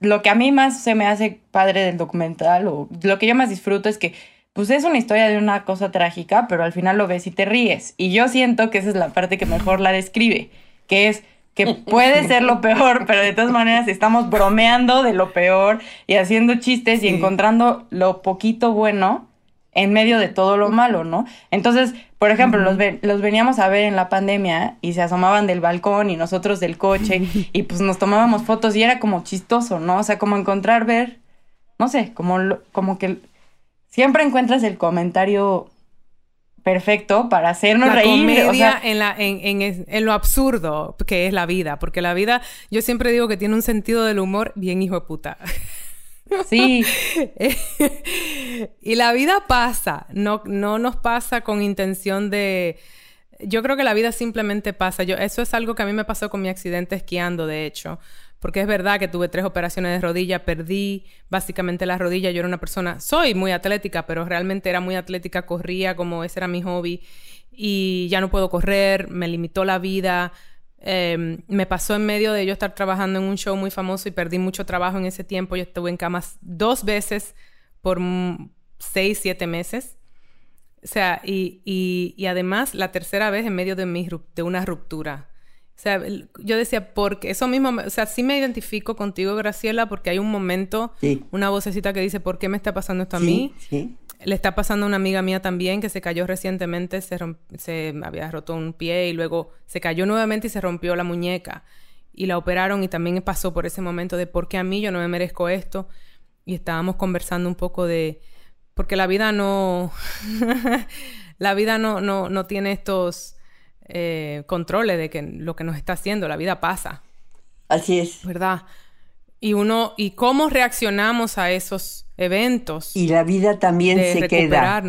lo que a mí más se me hace padre del documental o lo que yo más disfruto es que pues es una historia de una cosa trágica, pero al final lo ves y te ríes. Y yo siento que esa es la parte que mejor la describe, que es que puede ser lo peor, pero de todas maneras estamos bromeando de lo peor y haciendo chistes y encontrando lo poquito bueno en medio de todo lo malo, ¿no? Entonces, por ejemplo, los, ve- los veníamos a ver en la pandemia y se asomaban del balcón y nosotros del coche y pues nos tomábamos fotos y era como chistoso, ¿no? O sea, como encontrar, ver, no sé, como, lo- como que siempre encuentras el comentario perfecto para hacernos la reír. Comedia en, la, en, en, en, lo absurdo que es la vida, porque la vida, yo siempre digo que tiene un sentido del humor bien hijo de puta. Sí. y la vida pasa, no, no nos pasa con intención de... Yo creo que la vida simplemente pasa. Yo, eso es algo que a mí me pasó con mi accidente esquiando, de hecho. Porque es verdad que tuve tres operaciones de rodilla, perdí básicamente la rodilla. Yo era una persona, soy muy atlética, pero realmente era muy atlética, corría como ese era mi hobby. Y ya no puedo correr, me limitó la vida Em, me pasó en medio de yo estar trabajando en un show muy famoso y perdí mucho trabajo en ese tiempo. Yo estuve en camas dos veces por seis, siete meses. O sea, y, además la tercera vez en medio de una ruptura. O sea, yo decía, porque eso mismo, o sea, sí me identifico contigo, Graciela, porque hay un momento, una vocecita que dice, ¿por qué me está pasando esto a mí? Sí. Le está pasando a una amiga mía también que se cayó recientemente, se, se había roto un pie y luego se cayó nuevamente y se rompió la muñeca. Y la operaron y también pasó por ese momento de por qué a mí yo no me merezco esto. Y estábamos conversando un poco de... Porque la vida no... la vida no, no, no tiene estos eh, controles de que lo que nos está haciendo, la vida pasa. Así es. ¿Verdad? Y uno, y cómo reaccionamos a esos eventos. Y la vida también se queda.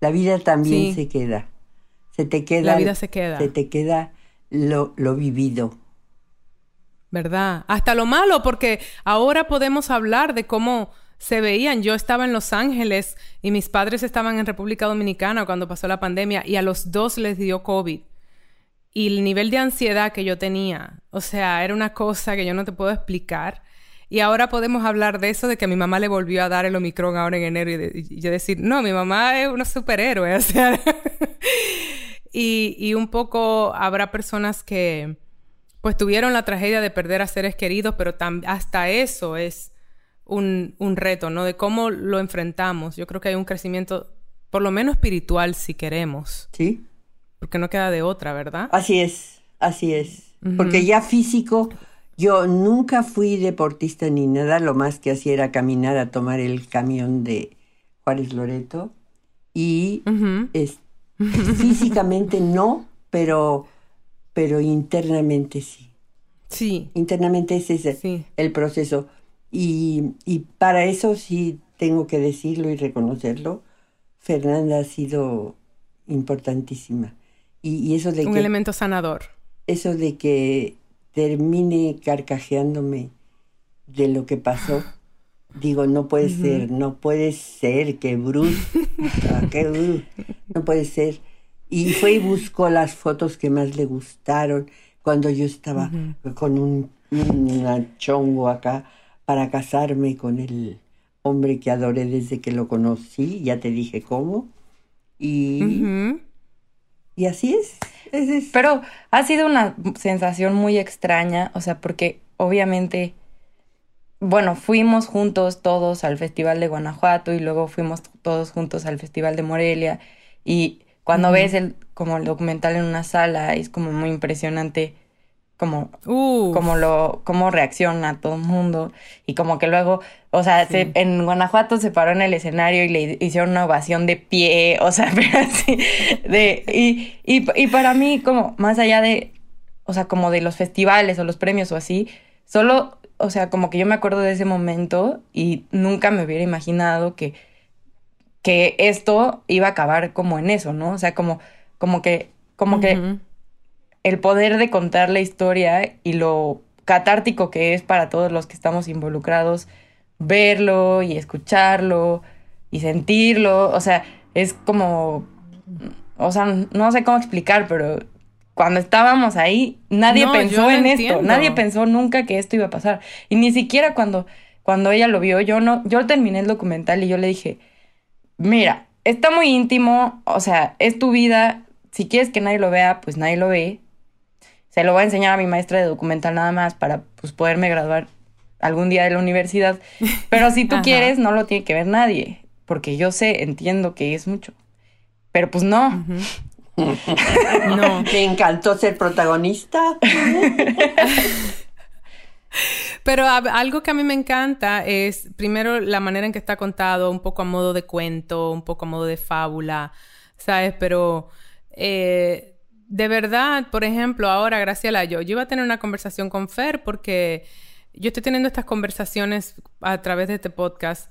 La vida también se queda. Se te queda. La vida se queda. Se te queda lo, lo vivido. ¿Verdad? Hasta lo malo, porque ahora podemos hablar de cómo se veían. Yo estaba en Los Ángeles y mis padres estaban en República Dominicana cuando pasó la pandemia y a los dos les dio COVID. Y el nivel de ansiedad que yo tenía, o sea, era una cosa que yo no te puedo explicar. Y ahora podemos hablar de eso, de que mi mamá le volvió a dar el Omicron ahora en enero y, yo decir, no, mi mamá es una superhéroe, y, y, un poco habrá personas que pues tuvieron la tragedia de perder a seres queridos, pero hasta eso es un, un reto, ¿no? De cómo lo enfrentamos. Yo creo que hay un crecimiento, por lo menos espiritual, si queremos. Sí. Porque no queda de otra, ¿verdad? Así es, así es. Porque ya físico yo nunca fui deportista ni nada, lo más que hacía era caminar a tomar el camión de Juárez Loreto. Y físicamente no, pero, pero internamente sí. Sí. Internamente ese es el proceso. Y, y, para eso sí tengo que decirlo y reconocerlo. Fernanda ha sido importantísima. Y, y eso de Un elemento sanador. Eso de que termine carcajeándome de lo que pasó. Digo, no puede ser, no puede ser, que Bruce, qué no puede ser. Y fue y buscó las fotos que más le gustaron cuando yo estaba con un, chongo acá para casarme con el hombre que adoré desde que lo conocí, ya te dije cómo. Y, y así es. Pero ha sido una sensación muy extraña, o sea, porque obviamente, bueno, fuimos juntos todos al Festival de Guanajuato y luego fuimos todos juntos al Festival de Morelia y cuando ves el, como el documental en una sala es como muy impresionante como, como lo, cómo reacciona todo el mundo. Y como que luego, o sea, en Guanajuato se paró en el escenario y le hicieron una ovación de pie, o sea, pero así, de, y, y, y para mí como más allá de, o sea, como de los festivales o los premios o así, solo, o sea, como que yo me acuerdo de ese momento y nunca me hubiera imaginado que, que esto iba a acabar como en eso, ¿no? O sea, como, como que, como que el poder de contar la historia y lo catártico que es para todos los que estamos involucrados verlo y escucharlo y sentirlo, o sea, es como, o sea, no sé cómo explicar, pero cuando estábamos ahí, nadie pensó en esto, nadie pensó nunca que esto iba a pasar. Y ni siquiera cuando, cuando ella lo vio, yo no, yo terminé el documental y yo le dije, mira, está muy íntimo, o sea, es tu vida, si quieres que nadie lo vea, pues nadie lo ve, se lo voy a enseñar a mi maestra de documental nada más para pues, poderme graduar algún día de la universidad. Pero si tú quieres, no lo tiene que ver nadie, porque yo sé, entiendo que es mucho. Pero pues no. no. ¿Te encantó ser protagonista? Pero algo que a mí me encanta es, primero, la manera en que está contado, un poco a modo de cuento, un poco a modo de fábula ¿sabes? Pero eh, de verdad, por ejemplo, ahora, Graciela, yo, yo iba a tener una conversación con Fer porque yo estoy teniendo estas conversaciones a través de este podcast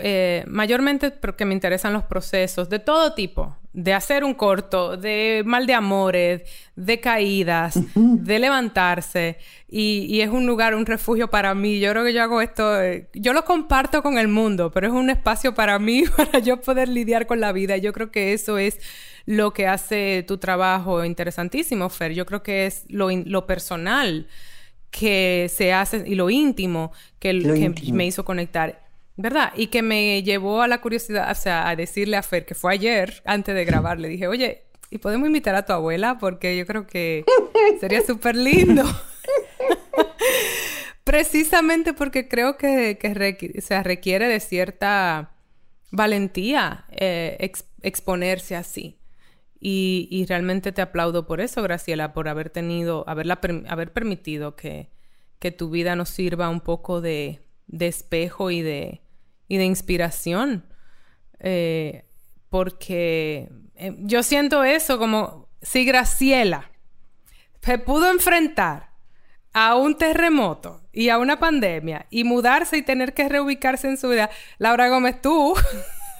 eh, mayormente porque me interesan los procesos de todo tipo, de hacer un corto, de mal de amores, de caídas, de levantarse, y, es un lugar, un refugio para mí. Yo creo que yo hago esto, eh, yo lo comparto con el mundo, pero es un espacio para mí, para yo poder lidiar con la vida. Yo creo que eso es lo que hace tu trabajo interesantísimo, Fer. Yo creo que es lo, lo personal que se hace y lo íntimo que, me hizo conectar. ¿Verdad? Y que me llevó a la curiosidad, o sea, a decirle a Fer, que fue ayer, antes de grabar, le dije, oye, ¿y podemos invitar a tu abuela? Porque yo creo que sería súper lindo. Precisamente porque creo que, que se requiere de cierta valentía eh, exponerse así. Y, y, realmente te aplaudo por eso, Graciela, por haber tenido, haberla, haber permitido que, que tu vida nos sirva un poco de, de espejo y de, y de inspiración. Eh, porque eh, yo siento eso como si Graciela se pudo enfrentar a un terremoto y a una pandemia y mudarse y tener que reubicarse en su vida, Laura Gómez, tú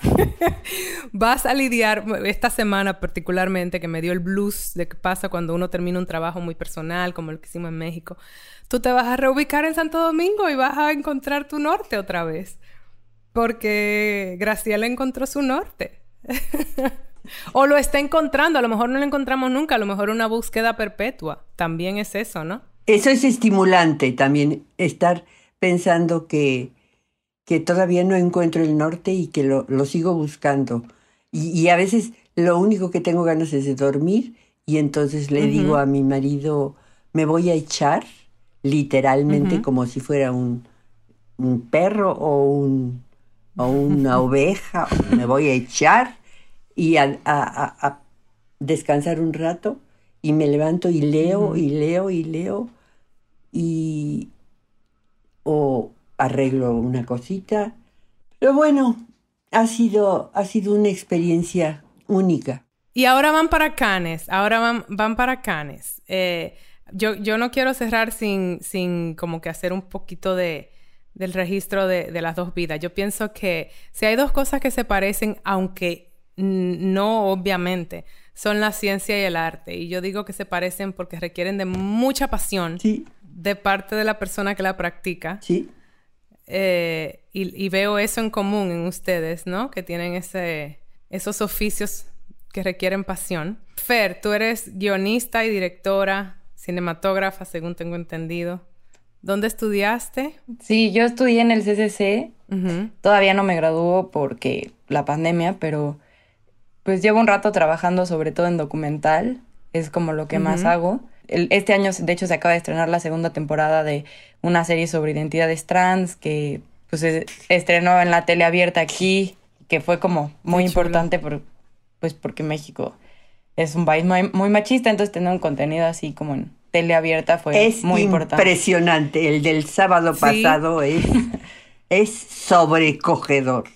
vas a lidiar esta semana particularmente que me dio el blues de qué pasa cuando uno termina un trabajo muy personal como el que hicimos en México. Tú te vas a reubicar en Santo Domingo y vas a encontrar tu norte otra vez porque Graciela encontró su norte. o lo está encontrando, a lo mejor no lo encontramos nunca, a lo mejor una búsqueda perpetua. También es eso, ¿no? Eso es estimulante también, estar pensando que, que todavía no encuentro el norte y que lo, sigo buscando. Y, a veces lo único que tengo ganas es de dormir y entonces le digo a mi marido, me voy a echar, literalmente como si fuera un, un perro o un o una oveja, me voy a echar y a, descansar un rato y me levanto y leo y leo y leo y o arreglo una cosita. Pero bueno, ha sido, ha sido una experiencia única. Y ahora van para Canes, ahora van, van para Canes. Eh, yo, yo no quiero cerrar sin, sin como que hacer un poquito de, del registro de, las dos vidas. Yo pienso que si hay dos cosas que se parecen, aunque no obviamente, son la ciencia y el arte. Y yo digo que se parecen porque requieren de mucha pasión de parte de la persona que la practica. Sí. Eh, y, veo eso en común en ustedes, ¿no? Que tienen ese, esos oficios que requieren pasión. Fer, tú eres guionista y directora, cinematógrafa, según tengo entendido. ¿Dónde estudiaste? Sí, yo estudié en el CCC. Todavía no me graduó porque la pandemia, pero pues llevo un rato trabajando sobre todo en documental. Es como lo que más hago. este año, de hecho, se acaba de estrenar la segunda temporada de una serie sobre identidades trans que pues estrenó en la tele abierta aquí, que fue como muy importante por, pues porque México es un país muy, muy machista, entonces tener un contenido así como en teleabierta fue muy importante. Impresionante. El del sábado pasado es, es sobrecogedor.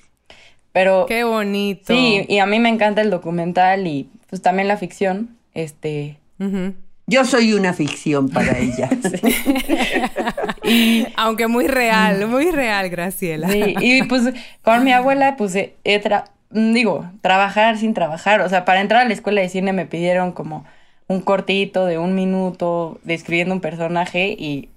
Pero. Qué bonito. Sí, y a mí me encanta el documental y pues también la ficción. Este. Yo soy una ficción para ella. y, Aunque muy real, muy real, Graciela. Sí, y pues con mi abuela, pues he digo, trabajar sin trabajar. O sea, para entrar a la escuela de cine me pidieron como un cortito de un minuto describiendo un personaje y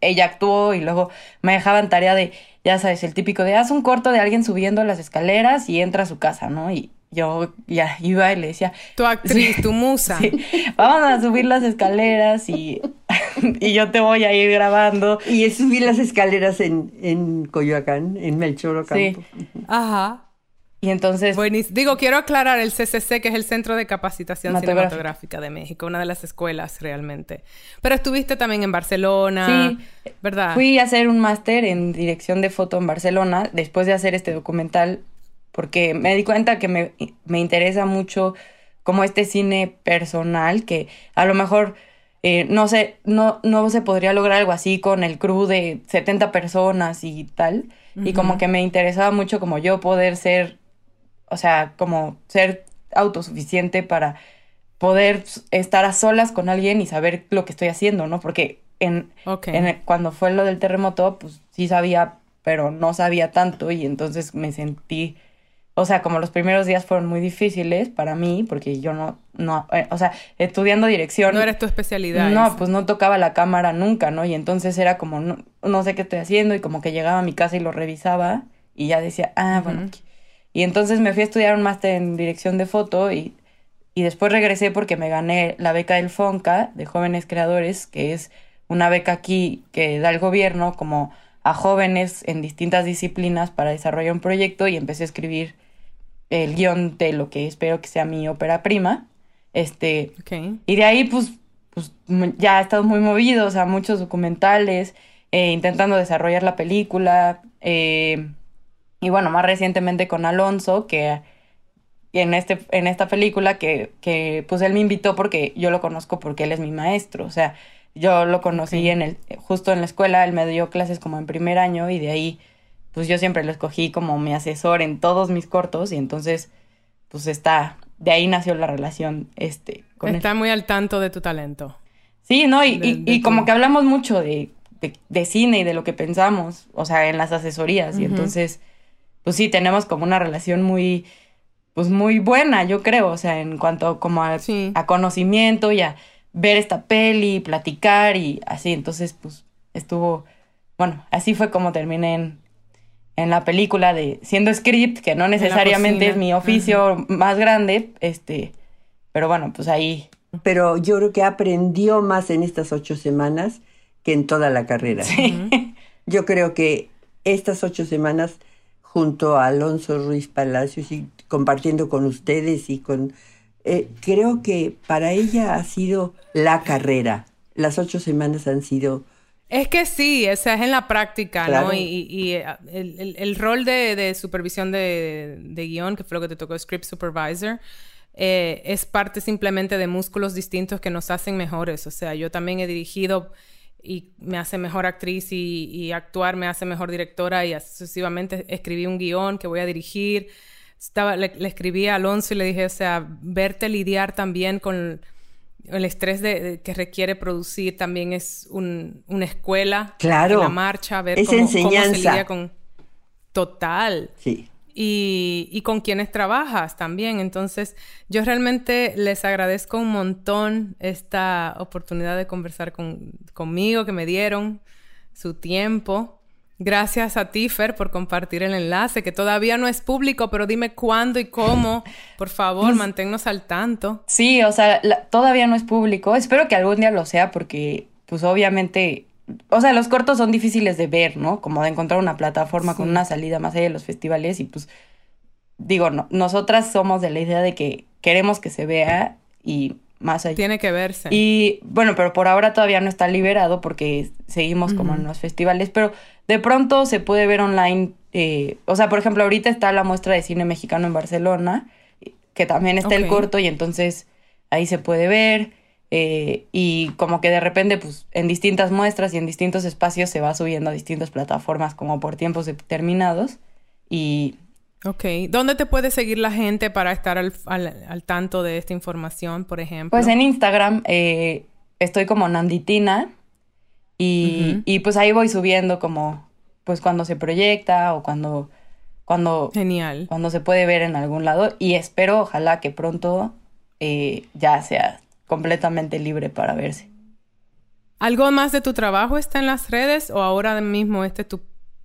ella actuó y luego me dejaban tarea de, ya sabes, el típico de haz un corto de alguien subiendo las escaleras y entra a su casa, ¿no? Y yo ya iba y le decía... Tu actriz, tu musa. vamos a subir las escaleras y, y yo te voy a ir grabando. Y subir las escaleras en, en Coyoacán, en Melchor Ocampo. Sí. Ajá. Y entonces... Digo, quiero aclarar el CCC, que es el Centro de Capacitación Cinematográfica de México, una de las escuelas realmente. Pero estuviste también en Barcelona, sí, ¿verdad? Fui a hacer un máster en dirección de foto en Barcelona después de hacer este documental, porque me di cuenta que me, me interesa mucho como este cine personal, que a lo mejor... Eh, no sé, no, no se podría lograr algo así con el crew de 70 personas y tal. Y como que me interesaba mucho como yo poder ser o sea, como ser autosuficiente para poder estar a solas con alguien y saber lo que estoy haciendo, ¿no? Porque en, en cuando fue lo del terremoto, pues sí sabía, pero no sabía tanto y entonces me sentí o sea, como los primeros días fueron muy difíciles para mí, porque yo no, no, eh, o sea, estudiando dirección. No era tu especialidad. No, pues no tocaba la cámara nunca, ¿no? Y entonces era como, no, no, sé qué estoy haciendo, y como que llegaba a mi casa y lo revisaba, y ya decía, ah, bueno. Y entonces me fui a estudiar un máster en dirección de foto, y, y después regresé porque me gané la beca del FONCA, de Jóvenes Creadores, que es una beca aquí que da el gobierno como a jóvenes en distintas disciplinas para desarrollar un proyecto, y empecé a escribir el guion de lo que espero que sea mi ópera prima. Este, Y de ahí, pues, pues, ya he estado muy movido, o sea, muchos documentales, eh, intentando desarrollar la película. Eh, y bueno, más recientemente con Alonso, que en, este, en esta película, que, que pues él me invitó porque yo lo conozco porque él es mi maestro. O sea, yo lo conocí en el, justo en la escuela, él me dio clases como en primer año y de ahí pues yo siempre lo escogí como mi asesor en todos mis cortos y entonces pues está, de ahí nació la relación este con Está muy al tanto de tu talento. Sí, ¿no? Y, y, como que hablamos mucho de, de, cine y de lo que pensamos, o sea, en las asesorías y entonces pues sí, tenemos como una relación muy pues muy buena, yo creo, o sea, en cuanto como a, a conocimiento y a ver esta peli, platicar y así, entonces pues estuvo, bueno, así fue como terminé en, en la película de siendo script, que no necesariamente es mi oficio más grande, este, pero bueno, pues ahí. Pero yo creo que aprendió más en estas ocho semanas que en toda la carrera. Yo creo que estas ocho semanas, junto a Alonso Ruiz Palacios y compartiendo con ustedes y con... Eh, creo que para ella ha sido la carrera. Las ocho semanas han sido es que sí, esa es en la práctica, ¿no? Y, eh, el, rol de, supervisión de, guion, que fue lo que te tocó, Script Supervisor, eh, es parte simplemente de músculos distintos que nos hacen mejores. O sea, yo también he dirigido y me hace mejor actriz y, actuar me hace mejor directora y sucesivamente escribí un guion que voy a dirigir. Estaba, le escribí a Alonso y le dije, o sea, verte lidiar también con el estrés de, que requiere producir también es una escuela. Claro. la marcha, ver es cómo, enseñanza. se lidia con... Total. Sí. Y, y, con quienes trabajas también. Entonces, yo realmente les agradezco un montón esta oportunidad de conversar con, conmigo, que me dieron su tiempo. Gracias a ti, Fer, por compartir el enlace, que todavía no es público, pero dime cuándo y cómo. Por favor, manténnos al tanto. Sí, o sea, todavía no es público. Espero que algún día lo sea, porque, pues obviamente, o sea, los cortos son difíciles de ver, ¿no? Como de encontrar una plataforma con una salida más allá de los festivales. Y pues, digo, no, nosotras somos de la idea de que queremos que se vea y más allá. Tiene que verse. Y bueno, pero por ahora todavía no está liberado porque seguimos como en los festivales, pero de pronto se puede ver online, eh, o sea, por ejemplo, ahorita está la muestra de cine mexicano en Barcelona, que también está el corto y entonces ahí se puede ver. Eh, y como que de repente, pues en distintas muestras y en distintos espacios se va subiendo a distintas plataformas como por tiempos determinados. Y... Ok, ¿dónde te puede seguir la gente para estar al, al, tanto de esta información, por ejemplo? Pues en Instagram eh, estoy como Nanditina y, y, pues ahí voy subiendo como, pues cuando se proyecta o cuando, cuando... Genial. Cuando se puede ver en algún lado. Y espero, ojalá que pronto eh, ya sea completamente libre para verse. ¿Algo más de tu trabajo está en las redes o ahora mismo este es tu,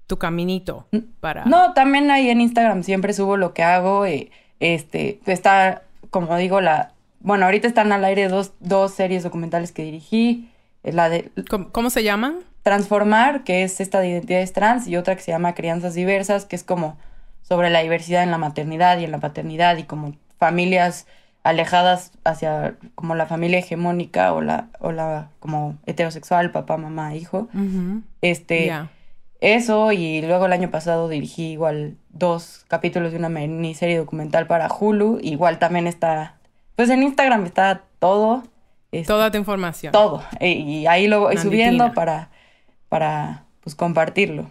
tu caminito para...? No, también ahí en Instagram siempre subo lo que hago. Eh, este, está, como digo, la... Bueno, ahorita están al aire dos, dos series documentales que dirigí. La de, ¿Cómo, se llaman? Transformar, que es esta de identidades trans, y otra que se llama Crianzas Diversas, que es como sobre la diversidad en la maternidad y en la paternidad y como familias alejadas hacia como la familia hegemónica o la, o la como heterosexual, papá, mamá, hijo. Este, eso, y luego el año pasado dirigí igual dos capítulos de una miniserie documental para Hulu. Igual también está, pues en Instagram está todo. Toda tu información. Todo. Y ahí lo voy subiendo para, para pues, compartirlo.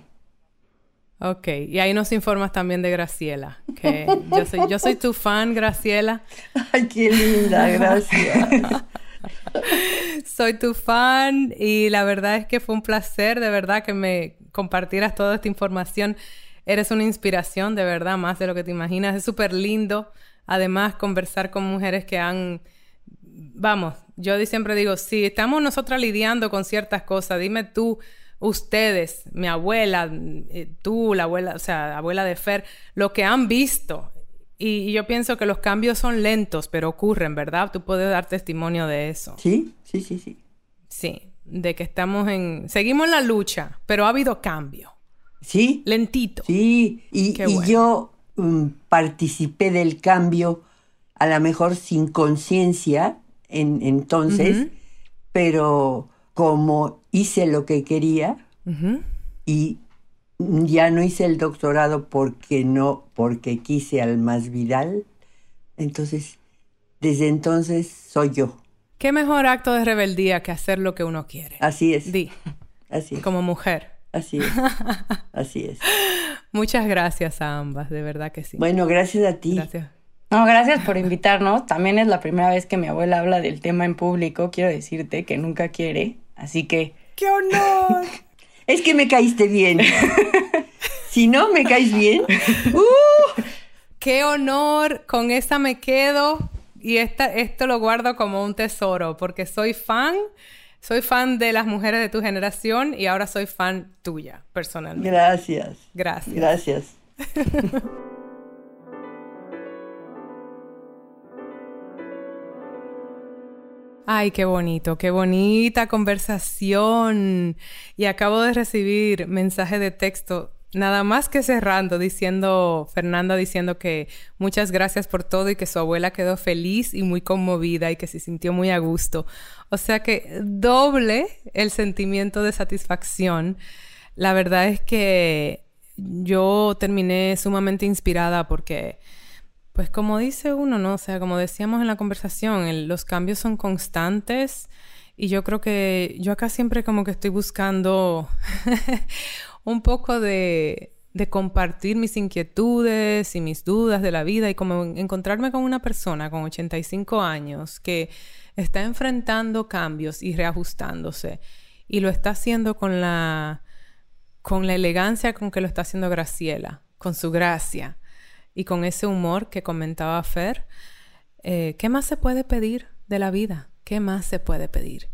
Ok, y ahí nos informas también de Graciela, que yo soy, yo soy tu fan, Graciela. Ay, qué linda, gracias. soy tu fan y la verdad es que fue un placer, de verdad, que me compartieras toda esta información. Eres una inspiración, de verdad, más de lo que te imaginas. Es súper lindo, además, conversar con mujeres que han, vamos, yo siempre digo, si estamos nosotras lidiando con ciertas cosas, dime tú ustedes, mi abuela, eh, tú, la abuela, o sea, abuela de Fer, lo que han visto. Y, yo pienso que los cambios son lentos, pero ocurren, ¿verdad? Tú puedes dar testimonio de eso. Sí, sí, sí, sí. Sí, de que estamos en... Seguimos en la lucha, pero ha habido cambio. Sí. Lentito. Sí, y, yo mm, participé del cambio, a lo mejor sin conciencia en, entonces, pero como hice lo que quería y ya no hice el doctorado porque no, porque quise al más Vidal. Entonces, desde entonces soy yo. ¿Qué mejor acto de rebeldía que hacer lo que uno quiere? Así es. Di. Así es. Como mujer. Así es. Así es. Muchas gracias a ambas, de verdad que sí. Bueno, gracias a ti. Gracias. No, gracias por invitarnos. También es la primera vez que mi abuela habla del tema en público. Quiero decirte que nunca quiere. Así que... ¡Qué honor! es que me caíste bien. si no me caes bien... ¡uh! ¡Qué honor! Con esta me quedo y esta, esto lo guardo como un tesoro porque soy fan. Soy fan de las mujeres de tu generación y ahora soy fan tuya, personalmente. Gracias. Gracias. Gracias. Ay, qué bonito, qué bonita conversación. Y acabo de recibir mensaje de texto, nada más que cerrando, diciendo, Fernanda diciendo que muchas gracias por todo y que su abuela quedó feliz y muy conmovida y que se sintió muy a gusto. O sea que doble el sentimiento de satisfacción. La verdad es que yo terminé sumamente inspirada porque pues como dice uno, ¿no? O sea, como decíamos en la conversación, los cambios son constantes y yo creo que yo acá siempre como que estoy buscando un poco de, de compartir mis inquietudes y mis dudas de la vida y como encontrarme con una persona con 85 años que está enfrentando cambios y reajustándose y lo está haciendo con la con la elegancia con que lo está haciendo Graciela, con su gracia y con ese humor que comentaba Fer, eh, ¿qué más se puede pedir de la vida? ¿Qué más se puede pedir?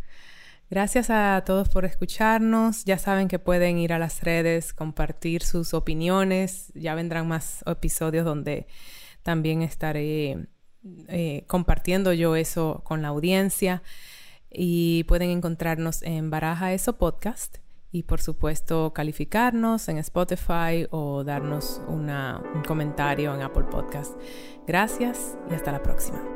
Gracias a todos por escucharnos. Ya saben que pueden ir a las redes, compartir sus opiniones. Ya vendrán más episodios donde también estaré eh, compartiendo yo eso con la audiencia. Y pueden encontrarnos en Baraja Eso Podcast y por supuesto calificarnos en Spotify o darnos un comentario en Apple Podcast. Gracias y hasta la próxima.